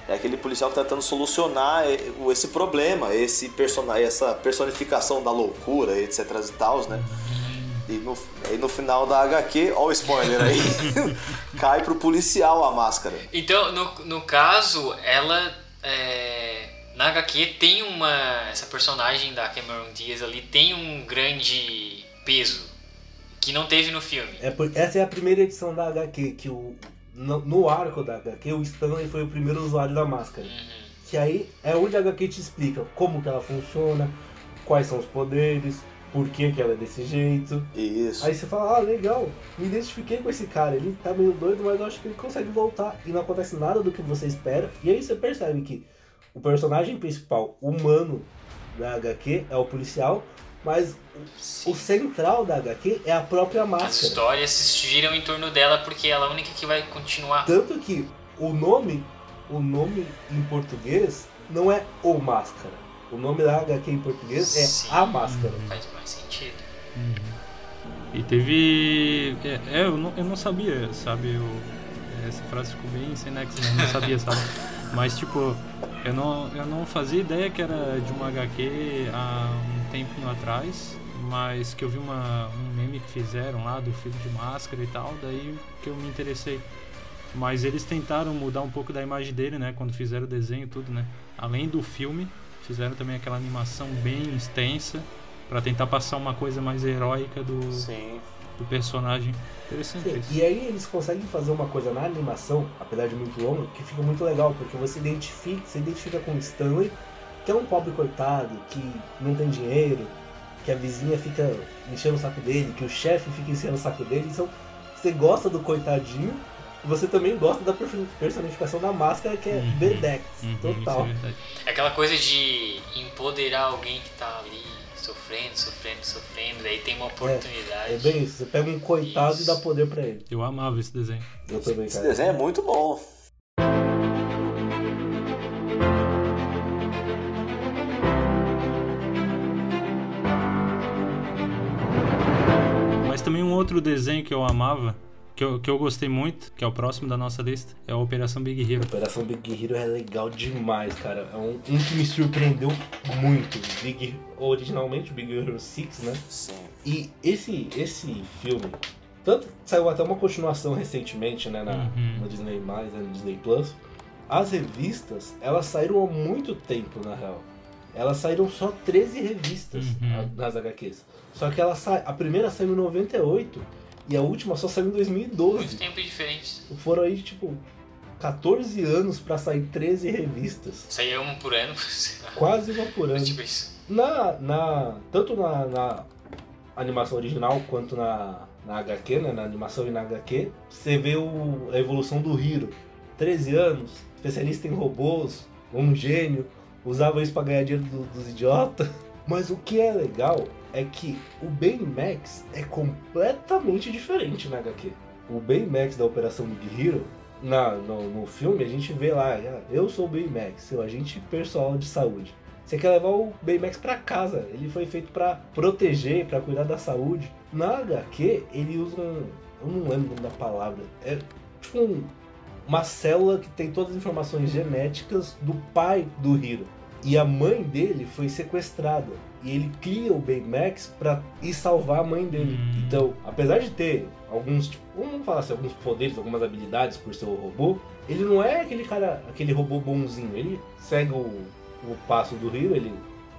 É aquele policial que tá tentando solucionar o- esse problema, esse persona, essa personificação da loucura, etc e tal, né? E no, aí no final da HQ, ó o spoiler aí, cai pro policial a máscara. Então, no, no caso, ela. é, na HQ tem uma. Essa personagem da Cameron Diaz ali tem um grande peso que não teve no filme. É por- essa é a primeira edição da HQ, que o, no, no arco da HQ, o Stanley foi o primeiro usuário da máscara. Uhum. Que aí é onde a HQ te explica como que ela funciona, quais são os poderes, por que, que ela é desse jeito. Isso. Aí você fala, ah, legal, me identifiquei com esse cara, ele tá meio doido, mas eu acho que ele consegue voltar. E não acontece nada do que você espera. E aí você percebe que o personagem principal, humano da HQ, é o policial, mas o, o central da HQ é a própria As máscara. histórias se giram em torno dela porque ela é a única que vai continuar. Tanto que o nome, o nome em português não é o Máscara. O nome da HQ em português é Sim. a Máscara. Faz mais sentido. E teve. É, é, eu, não, eu não sabia, sabe? Eu- essa frase ficou bem sem nexo, né? Eu não sabia, sabe? Mas, tipo, eu não, eu não fazia ideia que era de uma HQ há um tempinho atrás, mas que eu vi uma, um meme que fizeram lá do filho de máscara e tal, daí que eu me interessei. Mas eles tentaram mudar um pouco da imagem dele, né? Quando fizeram o desenho e tudo, né? Além do filme, fizeram também aquela animação bem extensa pra tentar passar uma coisa mais heróica do, Sim. Do personagem. Interessante Sim. E aí eles conseguem fazer uma coisa na animação, apesar de muito longa, que fica muito legal, porque você identifica, se identifica com o Stanley, que é um pobre coitado, que não tem dinheiro, que a vizinha fica enchendo o saco dele, que o chefe fica enchendo o saco dele, então você gosta do coitadinho, e você também gosta da personificação da máscara, que é Uhum. Bedex, Uhum, total. É. É aquela coisa de empoderar alguém que tá ali sofrendo, sofrendo, sofrendo, daí tem uma oportunidade. É bem isso, você pega um coitado e dá poder pra ele. Eu amava esse desenho. Eu também, Esse desenho é muito bom. Mas também um outro desenho que eu amava, que eu, que eu gostei muito, que é o próximo da nossa lista, é a Operação Big Hero. Operação Big Hero é legal demais, cara. É um, um que me surpreendeu muito. Big, originalmente Big Hero 6, né? Sim. E esse, esse filme, tanto que saiu até uma continuação recentemente, né, na, Uhum. no Disney+, né, no Disney Plus. As revistas, elas saíram há muito tempo, na real. elas saíram só 13 revistas Uhum. nas HQs. Só que ela sa... a primeira saiu em 98 e a última só saiu em Muito 2012. tempo diferente. Foram aí, tipo, 14 anos pra sair 13 revistas. Saía uma por ano. Quase uma por ano. tipo isso. Na, na, tanto na, na animação original quanto na, na HQ, né, na animação e na HQ, você vê o, a evolução do Hiro. 13 anos, especialista em robôs, um gênio, usava isso pra ganhar dinheiro do- dos idiotas. Mas o que é legal é que o Baymax é completamente diferente na HQ. O Baymax da Operação Big Hero, na, no, no filme, a gente vê lá, ah, eu sou o Baymax, seu agente pessoal de saúde. Você quer levar o Baymax pra casa. Ele foi feito pra proteger, pra cuidar da saúde. Na HQ, ele usa um. Eu não lembro da palavra. É tipo um- uma célula que tem todas as informações genéticas do pai do Hiro. E a mãe dele foi sequestrada. E ele cria o Baymax pra ir salvar a mãe dele. Hum. Então, apesar de ter alguns, tipo, vamos falar assim, alguns poderes, algumas habilidades por ser um robô, ele não é aquele cara, aquele robô bonzinho. Ele segue o, o passo do Hiro, ele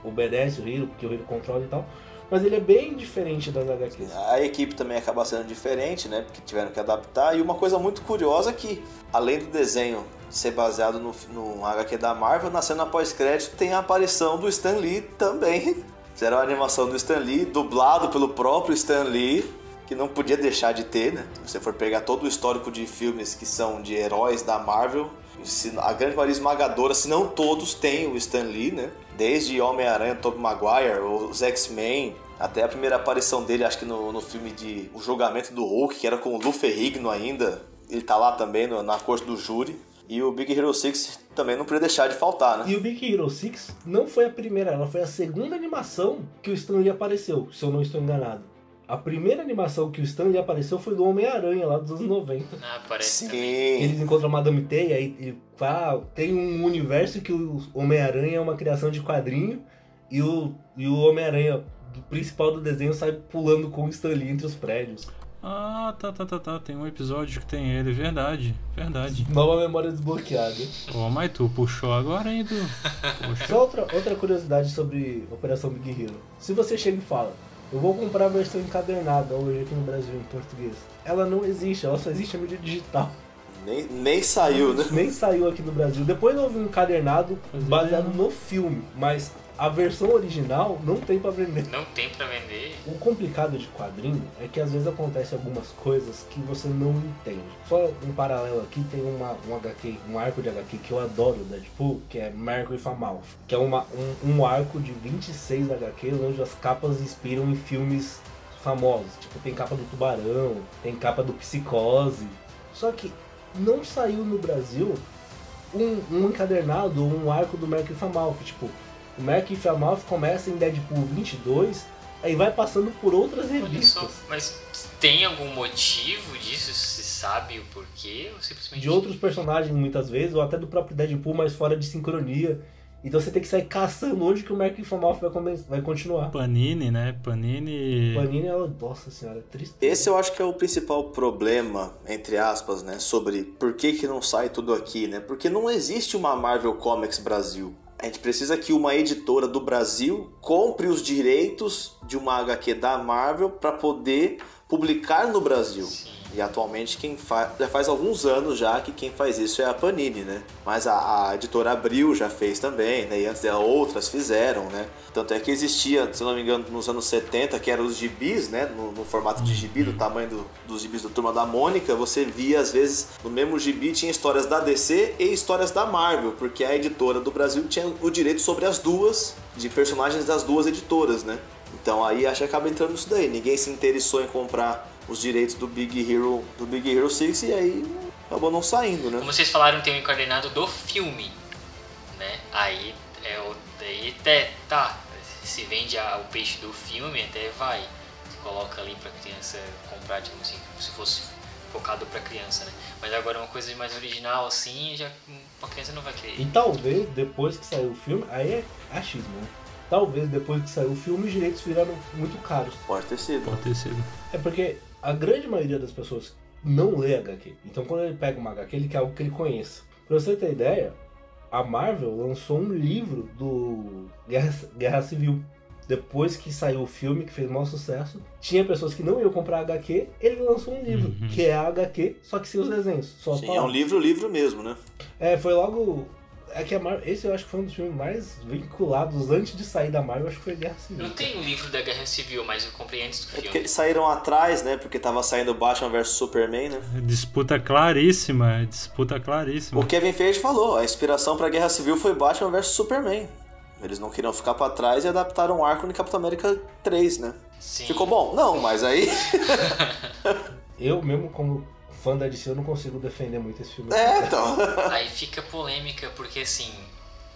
obedece o Hiro, porque o Hiro controla e tal. Mas ele é bem diferente das HQs. A equipe também acaba sendo diferente, né? Porque tiveram que adaptar. E uma coisa muito curiosa é que, além do desenho ser baseado no, no HQ da Marvel, na cena pós-crédito tem a aparição do Stan Lee também. Fizeram a animação do Stan Lee, dublado pelo próprio Stan Lee, que não podia deixar de ter, né? Se você for pegar todo o histórico de filmes que são de heróis da Marvel, a grande maioria esmagadora, se não todos, tem o Stan Lee, né? Desde Homem-Aranha, Tobey Maguire, os X-Men, até a primeira aparição dele, acho que no, no filme de O Julgamento do Hulk, que era com o Lou Ferrigno ainda. Ele tá lá também na corte do júri. E o Big Hero 6 também não podia deixar de faltar, né? E o Big Hero 6 não foi a primeira, ela foi a segunda animação que o Stan Lee apareceu, se eu não estou enganado. A primeira animação que o Stan Lee apareceu foi do Homem-Aranha, lá dos anos 90. Ah, parece Sim. também. Eles encontram a Madame Teia e ele fala, tem um universo que o Homem-Aranha é uma criação de quadrinho e o, e o Homem-Aranha principal do desenho sai pulando com o Stan Lee entre os prédios. Ah, tá, tá, tá, tá. Tem um episódio que tem ele, verdade. Verdade. Nova memória desbloqueada. Ô, mas tu puxou agora, hein? Poxa. Só outra, outra curiosidade sobre Operação Big Hero. Se você chega e fala, eu vou comprar a versão encadernada hoje aqui no Brasil em português, ela não existe, ela só existe a mídia digital. Nem, nem saiu, né? Nem saiu aqui no Brasil. Depois houve um encadernado é. baseado no filme, mas a versão original não tem pra vender. Não tem pra vender. O complicado de quadrinho é que às vezes acontecem algumas coisas que você não entende. Só um paralelo aqui, tem uma, um HQ, um arco de HQ que eu adoro da Deadpool, que é Mercury Famouth, que é uma, um, um arco de 26 HQs onde as capas inspiram em filmes famosos. Tipo, tem capa do Tubarão, tem capa do Psicose. Só que não saiu no Brasil um, um encadernado um arco do Mercury Famouth. Tipo, o Mercury Famouth começa em Deadpool 22, aí vai passando por outras só, revistas. mas tem algum motivo disso? Se sabe o porquê? Ou simplesmente. De outros personagens, muitas vezes, ou até do próprio Deadpool, mas fora de sincronia. Então você tem que sair caçando onde que o Mercury Famouth vai, vai continuar. Panini, né? Panini. Panini, ela, nossa senhora, é triste. Esse eu acho que é o principal problema, entre aspas, né? Sobre por que, que não sai tudo aqui, né? Porque não existe uma Marvel Comics Brasil. A gente precisa que uma editora do Brasil compre os direitos de uma HQ da Marvel para poder publicar no Brasil. E atualmente quem faz. Já faz alguns anos já que quem faz isso é a Panini, né? Mas a, a editora Abril já fez também, né? E antes dela outras fizeram, né? Tanto é que existia, se não me engano, nos anos 70, que eram os gibis, né? No, no formato de gibi, do tamanho do- dos gibis da Turma da Mônica, você via, às vezes, no mesmo gibi tinha histórias da DC e histórias da Marvel, porque a editora do Brasil tinha o direito sobre as duas, de personagens das duas editoras, né? Então aí acho que acaba entrando nisso daí. Ninguém se interessou em comprar os direitos do Big Hero, do Big Hero 6 e aí acabou não saindo, né? Como vocês falaram, tem um encadernado do filme, né? Aí é o. Aí até tá. Se vende a- o peixe do filme, até vai. Você coloca ali pra criança comprar, tipo assim, como se fosse focado pra criança, né? Mas agora uma coisa mais original assim, já uma criança não vai querer. E talvez depois que saiu o filme, aí é achismo, né? Talvez depois que saiu o filme os direitos viraram muito caros. Pode ter sido. Pode ter sido. É porque a grande maioria das pessoas não lê HQ. Então quando ele pega uma HQ, ele quer algo que ele conheça. Pra você ter ideia, a Marvel lançou um livro do Guerra, Guerra Civil. Depois que saiu o filme, que fez maior sucesso, tinha pessoas que não iam comprar HQ, ele lançou um livro, Uhum. que é a HQ, só que sem os desenhos. Sim, é um livro, livro mesmo, né? É, foi logo. É que a Marvel. Esse eu acho que foi um dos filmes mais vinculados antes de sair da Marvel, acho que foi Guerra Civil. Não tem o livro da Guerra Civil, mas eu comprei antes do É porque filme. eles saíram atrás, né? Porque tava saindo Batman vs Superman, né? Disputa claríssima, disputa claríssima. O Kevin Feige falou, a inspiração pra Guerra Civil foi Batman vs Superman. Eles não queriam ficar pra trás e adaptaram um arco no Capitão América 3, né? Sim. Ficou bom? Não, mas aí. Eu mesmo, como fã da DC, eu não consigo defender muito esse filme. É, então. Aí fica polêmica, porque assim,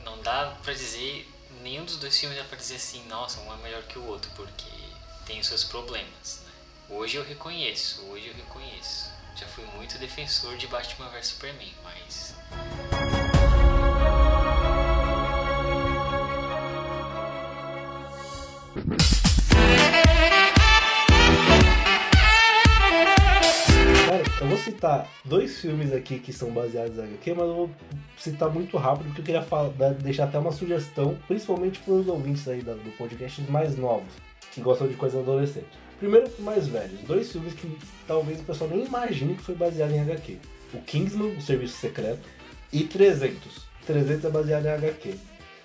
não dá pra dizer. Nenhum dos dois filmes dá pra dizer assim, nossa, um é melhor que o outro, porque tem os seus problemas. Né? Hoje eu reconheço, hoje eu reconheço. Já fui muito defensor de Batman vs Superman, mas. Eu vou citar dois filmes aqui que são baseados em HQ, mas eu vou citar muito rápido porque eu queria falar, deixar até uma sugestão, principalmente para os ouvintes aí do podcast mais novos, que gostam de coisa adolescente. Primeiro pro mais velhos, dois filmes que talvez o pessoal nem imagine que foi baseado em HQ. O Kingsman, o Serviço Secreto, e 300. 300 é baseado em HQ.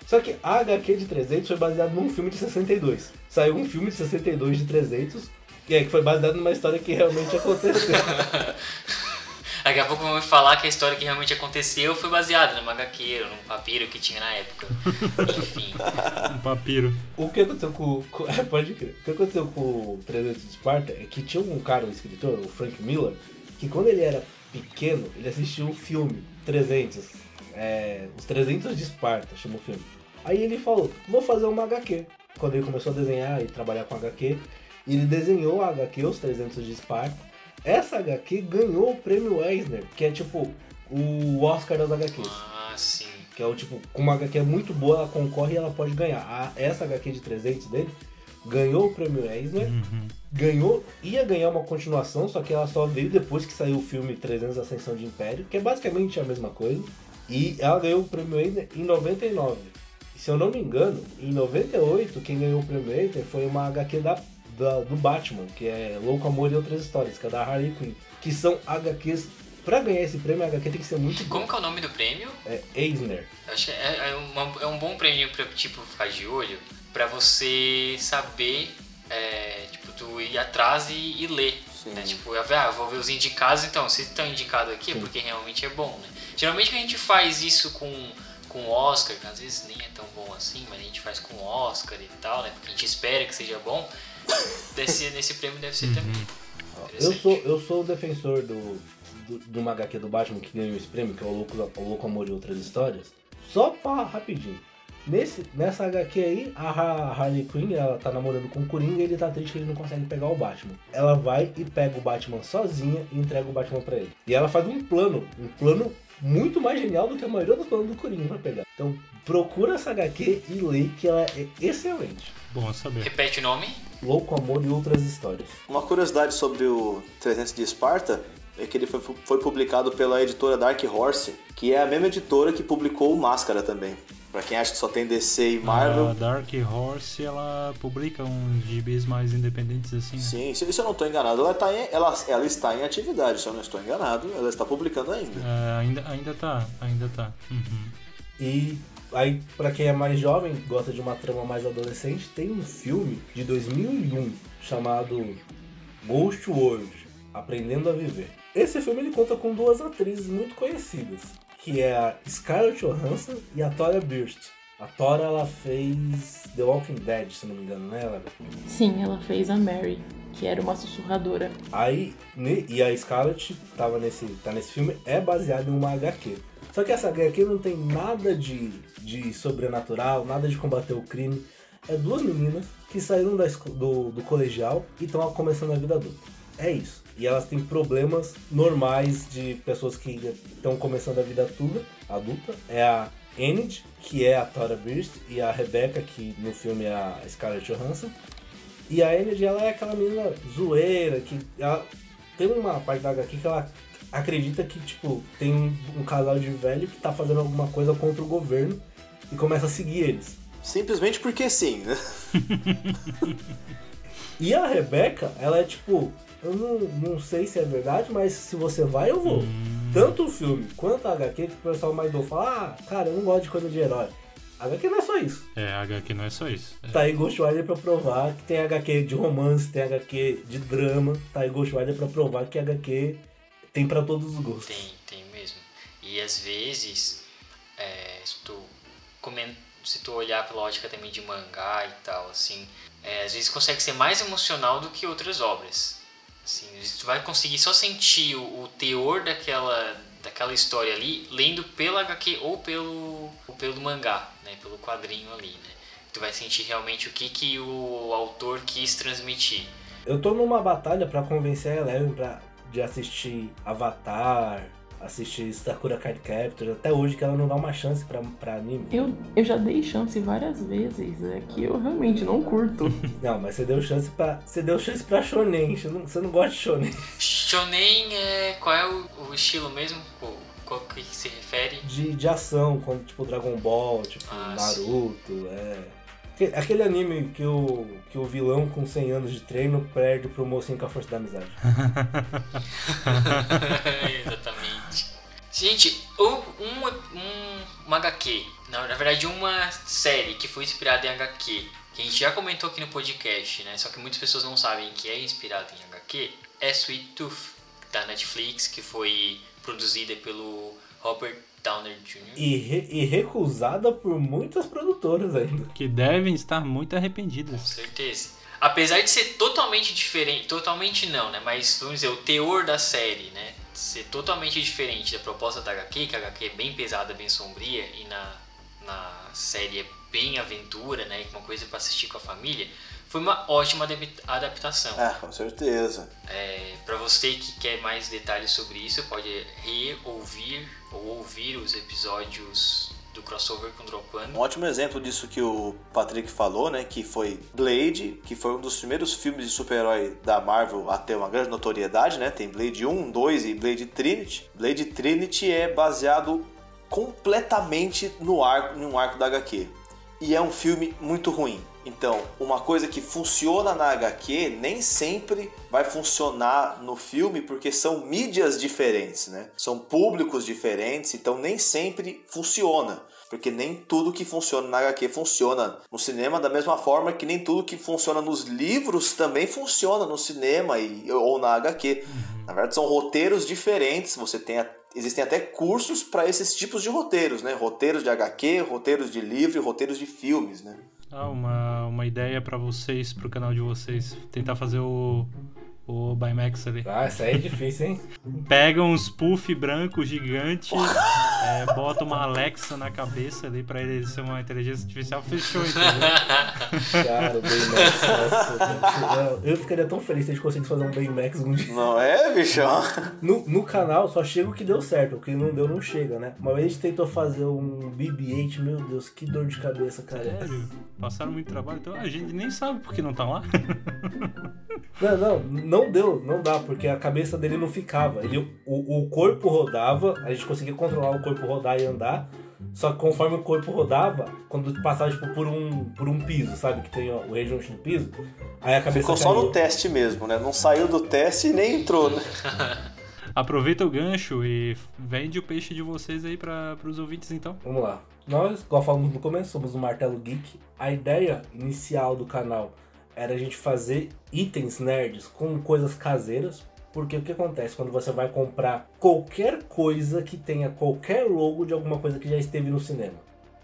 Só que a HQ de 300 foi baseado num filme de 62. Saiu um filme de 62 de 300, que é que foi baseado numa história que realmente aconteceu. Daqui a pouco vão me falar que a história que realmente aconteceu foi baseada numa HQ num papiro que tinha na época. Enfim. Um papiro. O que aconteceu com, com é, pode crer. O que aconteceu com o 300 de Esparta é que tinha um cara, um escritor, o Frank Miller, que quando ele era pequeno, ele assistiu o filme 300, é, os 300 de Esparta, chama o filme. Aí ele falou, vou fazer uma HQ. Quando ele começou a desenhar e trabalhar com HQ, ele desenhou a HQ, os 300 de Esparta. Essa HQ ganhou o prêmio Eisner, que é tipo o Oscar das HQs. Ah, sim. Que é o tipo, com uma HQ muito boa, ela concorre e ela pode ganhar. A, essa HQ de 300 dele ganhou o prêmio Eisner, Uhum. ganhou, ia ganhar uma continuação, só que ela só veio depois que saiu o filme 300 Ascensão de Império, que é basicamente a mesma coisa. E ela ganhou o prêmio Eisner em 99. E, se eu não me engano, em 98, quem ganhou o prêmio Eisner foi uma HQ da, da- do Batman, que é Louco Amor e Outras Histórias, que é da Harley Quinn. Que são HQs. Pra ganhar esse prêmio, a HQ tem que ser muito Como que é o nome do prêmio? É Eisner. Acho que é, é uma- é um bom prêmio pra, tipo, ficar de olho, pra você saber, é, tipo, tu ir atrás e, e ler. Sim. Né? Tipo, eu- ah, vou ver os indicados, então, se estão indicados aqui é porque realmente é bom, né? Geralmente a gente faz isso com com Oscar, que às vezes nem é tão bom assim, mas a gente faz com Oscar e tal, né? Porque a gente espera que seja bom. Desse, nesse prêmio deve ser também. Eu Interessante. sou, eu sou o defensor do, do, de uma HQ do Batman que ganhou esse prêmio, que é o Louco, o Louco Amor e Outras Histórias. Só pra rapidinho. Nesse, nessa HQ aí, a Ha- Harley Quinn, ela tá namorando com o Coringa e ele tá triste que ele não consegue pegar o Batman. Ela vai e pega o Batman sozinha e entrega o Batman pra ele. E ela faz um plano, um plano muito mais genial do que a maioria dos planos do Coringa pra pegar. Então procura essa HQ e lê que ela é excelente. Bom saber. Repete o nome? Louco Amor e Outras Histórias. Uma curiosidade sobre o 300 de Esparta é que ele foi, foi publicado pela editora Dark Horse, que é a mesma editora que publicou o Máscara também. Pra quem acha que só tem DC e Marvel. A Dark Horse, ela publica uns gibis mais independentes assim. né? Sim, se, se eu não estou enganado, ela, tá em, ela, ela está em atividade, se eu não estou enganado, ela está publicando ainda. É, ainda, ainda tá, ainda tá. Uhum. E aí, pra quem é mais jovem, gosta de uma trama mais adolescente, tem um filme de 2001 chamado Ghost World Aprendendo a Viver. Esse filme ele conta com duas atrizes muito conhecidas, que é a Scarlett Johansson e a Tora Birst. A Tora ela fez The Walking Dead, se não me engano, né? Ela? Sim, ela fez a Mary, que era uma sussurradora. Aí, e a Scarlett tava nesse, tá nesse filme, é baseado em uma HQ. Só que essa HQ não tem nada de, de sobrenatural, nada de combater o crime. É duas meninas que saíram da do, do colegial e estão começando a vida adulta. É isso. E elas têm problemas normais de pessoas que estão começando a vida adulta. adulta. É a Enid, que é a Tora Birst, e a Rebecca, que no filme é a Scarlett Johansson. E a Enid, ela é aquela menina zoeira, que ela tem uma parte da HQ que ela acredita que, tipo, tem um, casal de velho que tá fazendo alguma coisa contra o governo e começa a seguir eles. Simplesmente porque sim, né? E a Rebeca, ela é tipo, eu não, não sei se é verdade, mas se você vai, eu vou. Tanto o filme quanto a HQ, que o pessoal mais do fala, ah, cara, eu não gosto de coisa de herói. A HQ não é só isso. É, HQ não é só isso. É. Tá aí Ghostwriter pra provar que tem HQ de romance, tem HQ de drama, tá aí Ghostwriter pra provar que HQ tem pra todos os gostos. Tem, tem mesmo. E às vezes, é, se, tu coment... se tu olhar pela ótica também de mangá e tal, assim, é, às vezes consegue ser mais emocional do que outras obras. Assim, tu vai conseguir só sentir o, o, teor daquela, daquela história ali lendo pelo HQ ou pelo, ou pelo mangá, né, pelo quadrinho ali, né. Tu vai sentir realmente o que, que o autor quis transmitir. Eu tô numa batalha para convencer a Eleven pra, de assistir Avatar, assistir Sakura Card Captors, até hoje que ela não dá uma chance pra, pra anime. Eu, eu já dei chance várias vezes, é que eu realmente não curto. não, mas você deu chance pra. Você deu chance pra Shonen, você não, você não gosta de Shonen. Shonen é. Qual é o, o estilo mesmo? Qual, qual que se refere? De, de ação, como tipo Dragon Ball, tipo ah, Naruto, sim. é. Aquele anime que o, que o vilão com 100 anos de treino perde pro mocinho com a força da amizade. Exatamente. Gente, um, um, uma HQ, na, na verdade uma série que foi inspirada em HQ, que a gente já comentou aqui no podcast, né? Só que muitas pessoas não sabem que é inspirada em HQ, é Sweet Tooth, da Netflix, que foi produzida pelo Robert Downer Jr. E, re, e recusada por muitas produtoras ainda. Que devem estar muito arrependidas. Com certeza. Apesar de ser totalmente diferente, totalmente não, né? Mas vamos dizer, o teor da série, né? Ser totalmente diferente da proposta da HQ, que a HQ é bem pesada, bem sombria, e na, na série é bem aventura, né? Uma coisa para assistir com a família foi uma ótima adaptação. Ah, com certeza. É, para você que quer mais detalhes sobre isso, pode reouvir ou ouvir os episódios do crossover com Dropando. Um ótimo exemplo disso que o Patrick falou, né, que foi Blade, que foi um dos primeiros filmes de super-herói da Marvel a ter uma grande notoriedade, né? Tem Blade 1, 2 e Blade Trinity. Blade Trinity é baseado completamente no arco, no arco da HQ. E é um filme muito ruim então, uma coisa que funciona na HQ nem sempre vai funcionar no filme porque são mídias diferentes, né? São públicos diferentes, então nem sempre funciona. Porque nem tudo que funciona na HQ funciona no cinema da mesma forma que nem tudo que funciona nos livros também funciona no cinema e, ou na HQ. Uhum. Na verdade, são roteiros diferentes. Você tem a, existem até cursos para esses tipos de roteiros, né? Roteiros de HQ, roteiros de livro, roteiros de filmes, né? Ah, uma, uma ideia para vocês, pro canal de vocês. Tentar fazer o, o Bimax ali. Ah, isso aí é difícil, hein? Pega uns puff branco gigante, é, bota uma Alexa na cabeça ali pra ele ser uma inteligência artificial, fechou, entendeu? Cara, o Baymax, nossa, eu ficaria tão feliz se a gente conseguisse fazer um Baymax um dia. Não é, bichão? No, no canal só chega o que deu certo, o que não deu não chega, né? Uma vez a gente tentou fazer um BB-8, meu Deus, que dor de cabeça, cara. Sério? Passaram muito trabalho, então a gente nem sabe por que não tá lá. Não, não, não deu, não dá, porque a cabeça dele não ficava. Ele, o, o corpo rodava, a gente conseguia controlar o corpo rodar e andar. Só que conforme o corpo rodava, quando passava tipo, por, um, por um piso, sabe? Que tem ó, o rejunte no piso, aí a cabeça. Ficou caiu. só no teste mesmo, né? Não saiu do teste e nem entrou, né? Aproveita o gancho e vende o peixe de vocês aí para os ouvintes então. Vamos lá. Nós, igual falamos no começo, somos o Martelo Geek. A ideia inicial do canal era a gente fazer itens nerds com coisas caseiras. Porque o que acontece quando você vai comprar qualquer coisa que tenha qualquer logo de alguma coisa que já esteve no cinema?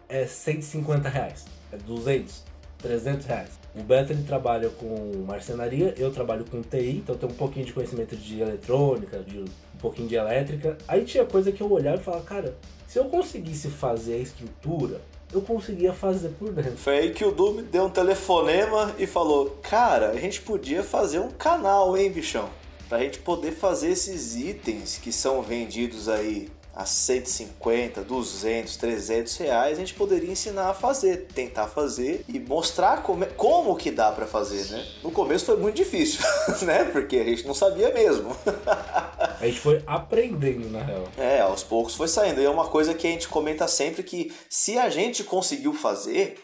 É 150 reais, é 200, 300 reais. O Beto ele trabalha com marcenaria, eu trabalho com TI, então eu tenho um pouquinho de conhecimento de eletrônica, de um pouquinho de elétrica. Aí tinha coisa que eu olhava e falava, cara, se eu conseguisse fazer a estrutura, eu conseguia fazer por dentro. Foi aí que o me deu um telefonema e falou: Cara, a gente podia fazer um canal, hein, bichão? Pra gente poder fazer esses itens que são vendidos aí a 150, 200, 300 reais, a gente poderia ensinar a fazer, tentar fazer e mostrar como, é- como que dá pra fazer, né? No começo foi muito difícil, né? Porque a gente não sabia mesmo. A gente foi aprendendo, na real. É, aos poucos foi saindo. E é uma coisa que a gente comenta sempre que se a gente conseguiu fazer,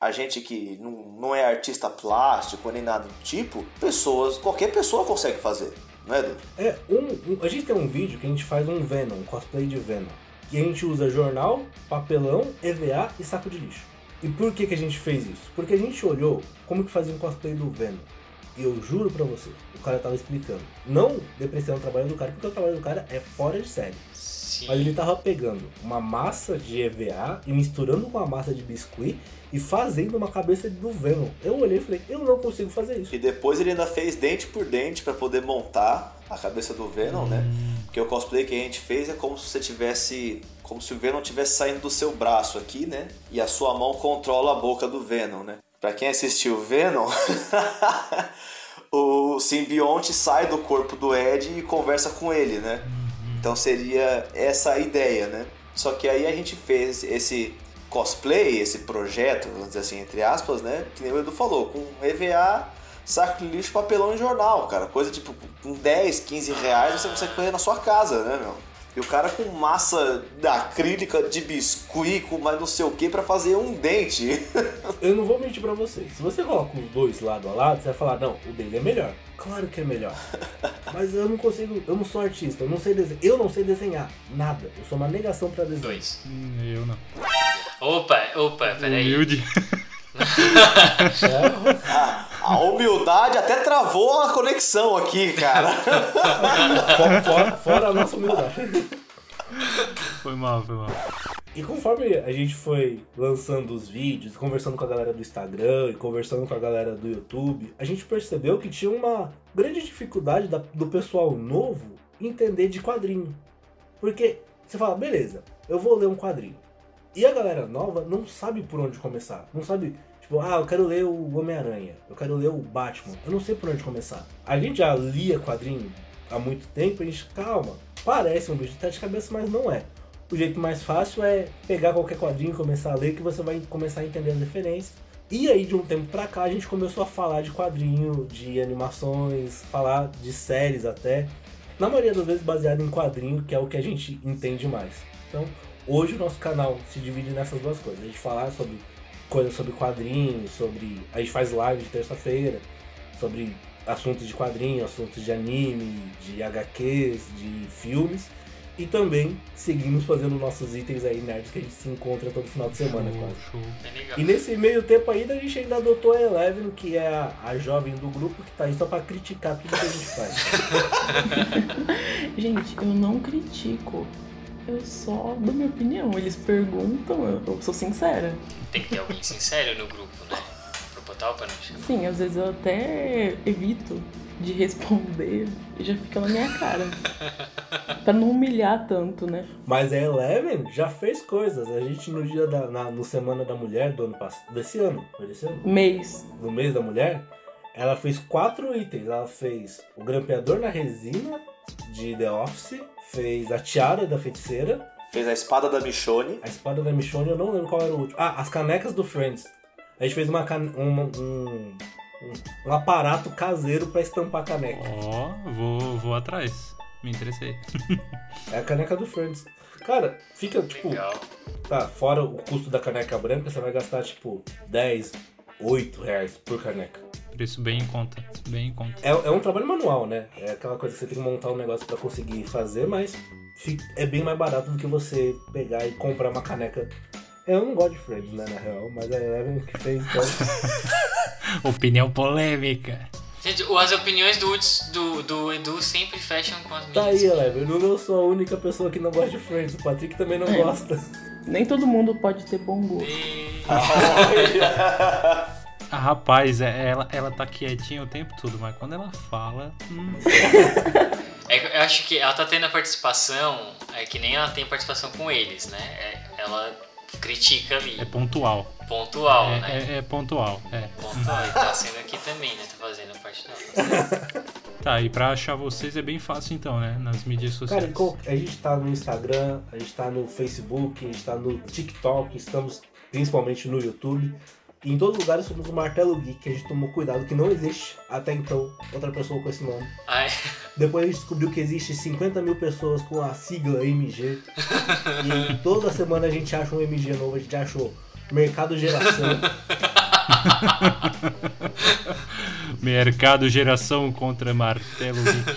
a gente que não, não é artista plástico nem nada do tipo, pessoas, qualquer pessoa consegue fazer, é, Edu? É, um, um- a gente tem um vídeo que a gente faz um Venom, um cosplay de Venom. E a gente usa jornal, papelão, EVA e saco de lixo. E por que, que a gente fez isso? Porque a gente olhou como que fazia um cosplay do Venom. E eu juro pra você, o cara tava explicando. Não depreciando o trabalho do cara, porque o trabalho do cara é fora de série. Sim. Mas ele tava pegando uma massa de EVA e misturando com a massa de biscuit e fazendo uma cabeça do Venom. Eu olhei e falei, eu não consigo fazer isso. E depois ele ainda fez dente por dente pra poder montar a cabeça do Venom, né? Porque o cosplay que a gente fez é como se você tivesse. Como se o Venom tivesse saindo do seu braço aqui, né? E a sua mão controla a boca do Venom, né? Pra quem assistiu Venom, o simbionte sai do corpo do Ed e conversa com ele, né? Então seria essa a ideia, né? Só que aí a gente fez esse cosplay, esse projeto, vamos dizer assim, entre aspas, né? Que nem o Edu falou, com EVA, saco de lixo, papelão e jornal, cara. Coisa tipo, com 10, 15 reais você consegue fazer na sua casa, né, meu? E o cara com massa acrílica de biscuit, com mais não sei o que, pra fazer um dente. Eu não vou mentir pra vocês. Se você coloca os dois lado a lado, você vai falar, não, o dele é melhor. Claro que é melhor. Mas eu não consigo, eu não sou artista, eu não sei desenhar. Eu não sei desenhar nada. Eu sou uma negação pra desenhar. Dois. Hum, Eu não. Opa, opa, peraí. Humilde. É, a, a humildade até travou a conexão aqui, cara. fora, fora- fora a nossa humildade. Foi mal, foi mal. E conforme a gente foi lançando os vídeos, conversando com a galera do Instagram e conversando com a galera do YouTube, a gente percebeu que tinha uma grande dificuldade da- do pessoal novo entender de quadrinho. Porque você fala, beleza, eu vou ler um quadrinho. E a galera nova não sabe por onde começar. Não sabe, tipo, ah, eu quero ler o Homem-Aranha, eu quero ler o Batman. Eu não sei por onde começar. A gente já lia quadrinho há muito tempo, a gente, calma, parece um bicho de sete cabeças, mas não é. O jeito mais fácil é pegar qualquer quadrinho e começar a ler, que você vai começar a entender as referências. E aí, de um tempo pra cá, a gente começou a falar de quadrinho, de animações, falar de séries até. Na maioria das vezes baseado em quadrinho, que é o que a gente entende mais. Então, hoje o nosso canal se divide nessas duas coisas. A gente falar sobre coisas sobre quadrinhos, sobre. A gente faz live de terça-feira, sobre assuntos de quadrinho, assuntos de anime, de HQs, de filmes. E também seguimos fazendo nossos itens aí nerds que a gente se encontra todo final de semana, Show, quase. show. E nesse meio tempo ainda a gente ainda adotou a Eleven, que é a, a jovem do grupo que tá aí só pra criticar tudo que a gente faz. Gente, eu não critico. Eu só dou minha opinião. Eles perguntam, eu, eu sou sincera. Tem que ter alguém sincero no grupo, né? Pra botar o pano. Sim, às vezes eu até evito de responder e já fica na minha cara. pra não humilhar tanto, né? Mas a Eleven já fez coisas. A gente no dia da. Na, no Semana da Mulher do ano passado. Desse ano. Foi desse ano? Mês. No mês da mulher, ela fez quatro itens. Ela fez o grampeador na resina de The Office, fez a tiara da feiticeira, Fez a espada da Michonne. a espada da Michonne, eu não lembro qual era o último. Ah, as canecas do Friends. A gente fez uma, um, um, um aparato caseiro pra estampar caneca. Ó, vou, vou atrás. Me interessei. É a caneca do Friends. Cara, fica tipo. Legal. Tá, fora o custo da caneca branca, você vai gastar tipo 10, 8 reais por caneca. Preço bem em conta. Bem em conta. É, é um trabalho manual, né? É aquela coisa que você tem que montar um negócio pra conseguir fazer, mas é bem mais barato do que você pegar e comprar uma caneca. Eu não gosto de Friends, né, na real, mas a Eleven que fez, então. Opinião polêmica. Gente, as opiniões do, do, do Edu sempre fecham com as minhas. Tá aí, Eleven. Eu não sou a única pessoa que não gosta de Friends. O Patrick também não É. gosta. Nem todo mundo pode ter bom gosto. E- Ah, rapaz, é- ela, ela tá quietinha o tempo todo, mas quando ela fala. hum, É que eu acho que ela tá tendo a participação, é que nem ela tem participação com eles, né? É- ela critica ali, é pontual. pontual, É, né? é- é pontual. É. Pontual, e tá sendo aqui também, né? Tá fazendo a parte dela. tá e pra achar vocês é bem fácil então, né? Nas mídias sociais. Cara, a gente tá no Instagram, a gente tá no Facebook, a gente tá no TikTok, estamos principalmente no YouTube. E em todos os lugares somos o Martelo Geek, que a gente tomou cuidado que não existe até então outra pessoa com esse nome. Ai, Depois a gente descobriu que existe 50 mil pessoas com a sigla MG. e toda semana a gente acha um MG novo, a gente achou Mercado Geração. Mercado Geração contra Martelo Geek.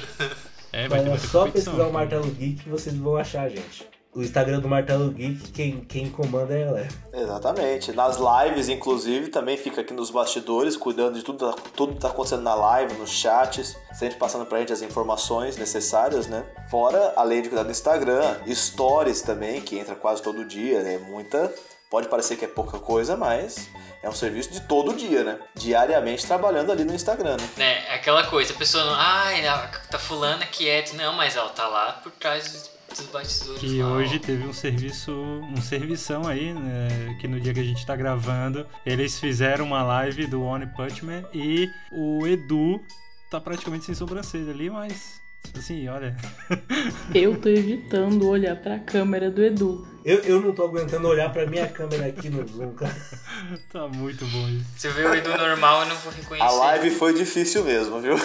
É, vai ter Mas é só pesquisar o Martelo Geek que vocês vão achar, gente. O Instagram do Martelo Geek, quem, quem comanda é ela. Exatamente. Nas lives, inclusive, também fica aqui nos bastidores, cuidando de tudo, tudo que tá acontecendo na live, nos chats, sempre passando pra gente as informações necessárias, né? Fora, além de cuidar do Instagram, stories também, que entra quase todo dia, né? Muita. Pode parecer que é pouca coisa, mas é um serviço de todo dia, né? Diariamente trabalhando ali no Instagram, né? né, é aquela coisa, a pessoa não. Ai, tá fulana quieto. Não, mas ela tá lá por trás dos, bastidores. Que lá, ó. hoje teve um serviço, um servição aí, né, que no dia que a gente tá gravando, eles fizeram uma live do One Punch Man e o Edu tá praticamente sem sobrancelha ali, mas assim, olha, Eu tô evitando olhar pra câmera do Edu. Eu, eu não tô aguentando olhar pra minha câmera aqui no Zoom, cara. tá muito bom isso. Se eu ver o Edu normal, eu não vou reconhecer. A live foi difícil mesmo, viu?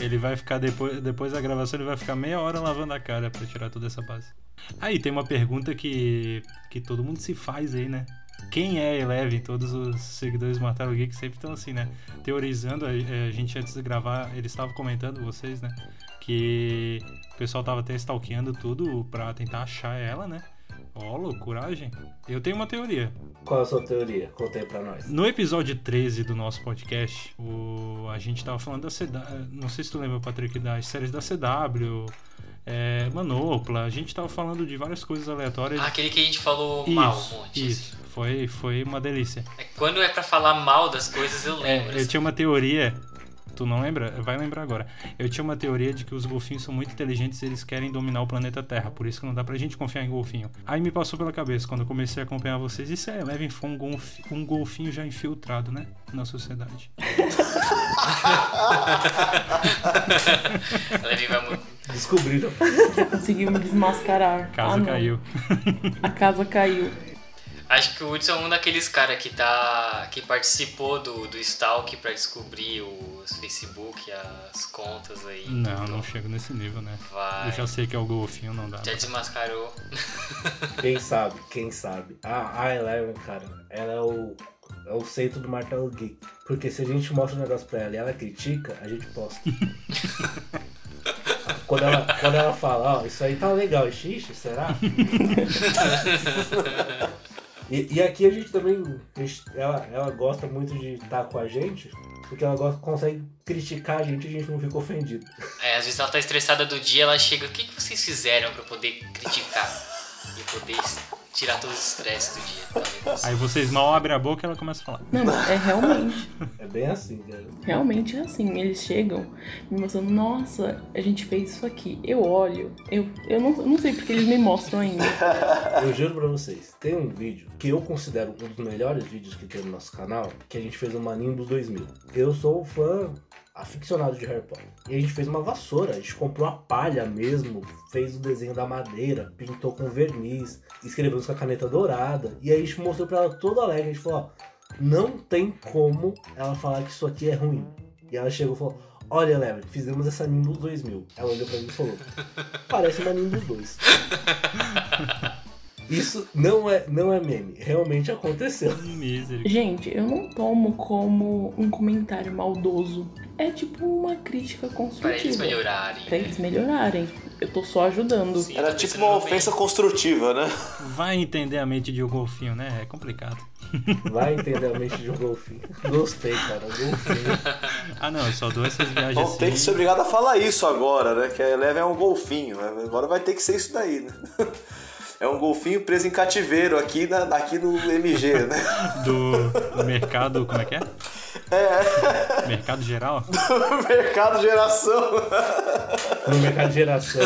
Ele vai ficar depois, depois da gravação, ele vai ficar meia hora lavando a cara pra tirar toda essa base. Aí tem uma pergunta que, que todo mundo se faz aí, né? Quem é Eleven? Todos os seguidores do Martelo Geek sempre estão assim, né? Teorizando, a, a gente antes de gravar, eles estavam comentando, vocês, né? Que o pessoal tava até stalkeando tudo pra tentar achar ela, né? Ó, loucuragem. Eu tenho uma teoria. Qual é a sua teoria? Conta aí pra nós. No episódio 13 do nosso podcast, o, a gente tava falando da CW. Não sei se tu lembra, Patrick, das séries da CW, é, Manopla. A gente tava falando de várias coisas aleatórias. Ah, aquele que a gente falou mal um isso, monte. isso. Foi, foi uma delícia. É, quando é pra falar mal das coisas, eu É, lembro. eu assim. tinha uma teoria. Tu não lembra? Vai lembrar agora. Eu tinha uma teoria de que os golfinhos são muito inteligentes e eles querem dominar o planeta Terra. Por isso que não dá pra gente confiar em golfinho. Aí me passou pela cabeça, quando eu comecei a acompanhar vocês, e a Eleven for um, golf, um golfinho já infiltrado, né? Na sociedade. Ela vai mu- Descobriram. Conseguiu me desmascarar. Casa Ah, caiu. A casa caiu. Acho que o Hudson é um daqueles caras que tá. que participou do, do Stalk pra descobrir os Facebook, as contas aí. Não, tudo. não chego nesse nível, né? Vai. Eu já sei que é o golfinho, não dá. Já desmascarou. Quem sabe, quem sabe. A, a Eleven, cara, ela é o, é o centro do Martelo Geek. Porque se a gente mostra um negócio pra ela e ela critica, a gente posta. quando, ela, quando ela fala, ó, isso aí tá legal, xixi, será? E, e aqui a gente também. Ela, ela gosta muito de estar com a gente, porque ela gosta, consegue criticar a gente e a gente não fica ofendido. É, às vezes ela tá estressada do dia, ela chega, o que, que vocês fizeram eu poder criticar? E poder tirar todo o estresse do dia. Tá? Aí vocês mal abrem a boca e ela começa a falar. Não, é realmente. É bem assim, cara. Realmente é assim. Eles chegam me mostrando, nossa, a gente fez isso aqui. Eu olho, eu, eu, não, eu não sei porque eles me mostram ainda. Eu juro pra vocês, tem um vídeo que eu considero um dos melhores vídeos que tem no nosso canal, que a gente fez uma Nimbus 2000. Eu sou fã aficionado de Harry Potter. E a gente fez uma vassoura, a gente comprou a palha mesmo, fez o desenho da madeira, pintou com verniz, escrevemos com a caneta dourada. E aí a gente mostrou pra ela toda alegre, a gente falou, ó, não tem como ela falar que isso aqui é ruim. E ela chegou e falou, olha Eleven, fizemos essa Nimbus 2000. Ela olhou pra mim e falou, parece uma Nimbus 2. Isso não é, não é meme, realmente aconteceu. Gente, eu não tomo como um comentário maldoso. É tipo uma crítica Pra construtiva. eles melhorarem. Pra eles melhorarem. Eu tô só ajudando. Sim, Era tipo uma no bem. ofensa construtiva, né? Vai entender a mente de um golfinho, né? É complicado. Vai entender a mente de um golfinho. Gostei, cara, golfinho. Ah, não, eu só dou essas viagens Vão assim. ter que ser obrigado a falar isso agora, né? Que a Eleven é um golfinho. né? Agora vai ter que ser isso daí, né? É um golfinho preso em cativeiro aqui, na, aqui no MG, né? do, do mercado, como é que é? É. Mercado geral? Do mercado geração. No mercado geração.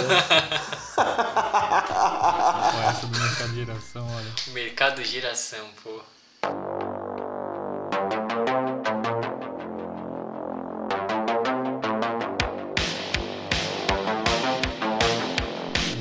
Olha, essa do mercado geração, olha. Mercado geração, pô.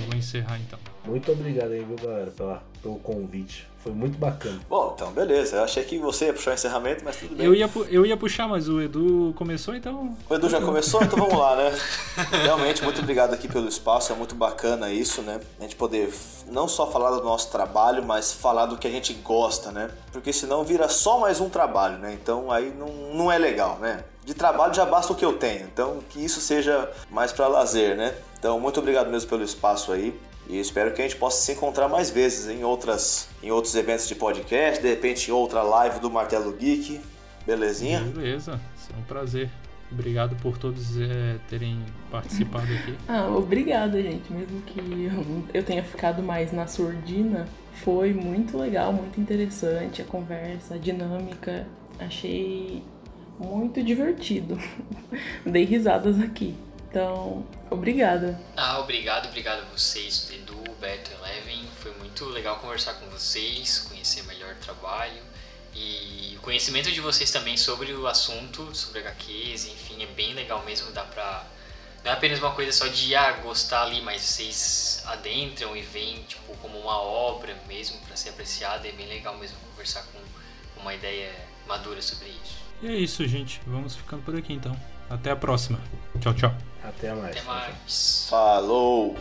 Vou encerrar então. Muito obrigado aí, viu, galera, pela, pelo convite. Foi muito bacana. Bom, então beleza. Eu achei que você ia puxar o encerramento, mas tudo bem. Eu ia, eu ia puxar, mas o Edu começou, então. O Edu já começou, então vamos lá, né? Realmente, muito obrigado aqui pelo espaço, é muito bacana isso, né? A gente poder não só falar do nosso trabalho, mas falar do que a gente gosta, né? Porque senão vira só mais um trabalho, né? Então aí não, não é legal, né? De trabalho já basta o que eu tenho, então que isso seja mais para lazer, né? Então, muito obrigado mesmo pelo espaço aí. E espero que a gente possa se encontrar mais vezes em, outras, em outros eventos de podcast, de repente em outra live do Martelo Geek. Belezinha? Beleza, isso é um prazer. Obrigado por todos é, terem participado aqui. Ah, obrigada, gente. Mesmo que eu- eu tenha ficado mais na surdina, foi muito legal, muito interessante a conversa, a dinâmica. Achei muito divertido. Dei risadas aqui. Então, obrigada. Ah, obrigado, obrigado a vocês, Edu, Beto, Eleven. Foi muito legal conversar com vocês, conhecer melhor o trabalho. E o conhecimento de vocês também sobre o assunto, sobre HQs, enfim, é bem legal mesmo, dá pra... Não é apenas uma coisa só de ah, gostar ali, mas vocês adentram e veem tipo, como uma obra mesmo para ser apreciada. É bem legal mesmo conversar com uma ideia madura sobre isso. E é isso, gente. Vamos ficando por aqui então. Até a próxima. Tchau, tchau. Até mais. Até mais. Falou!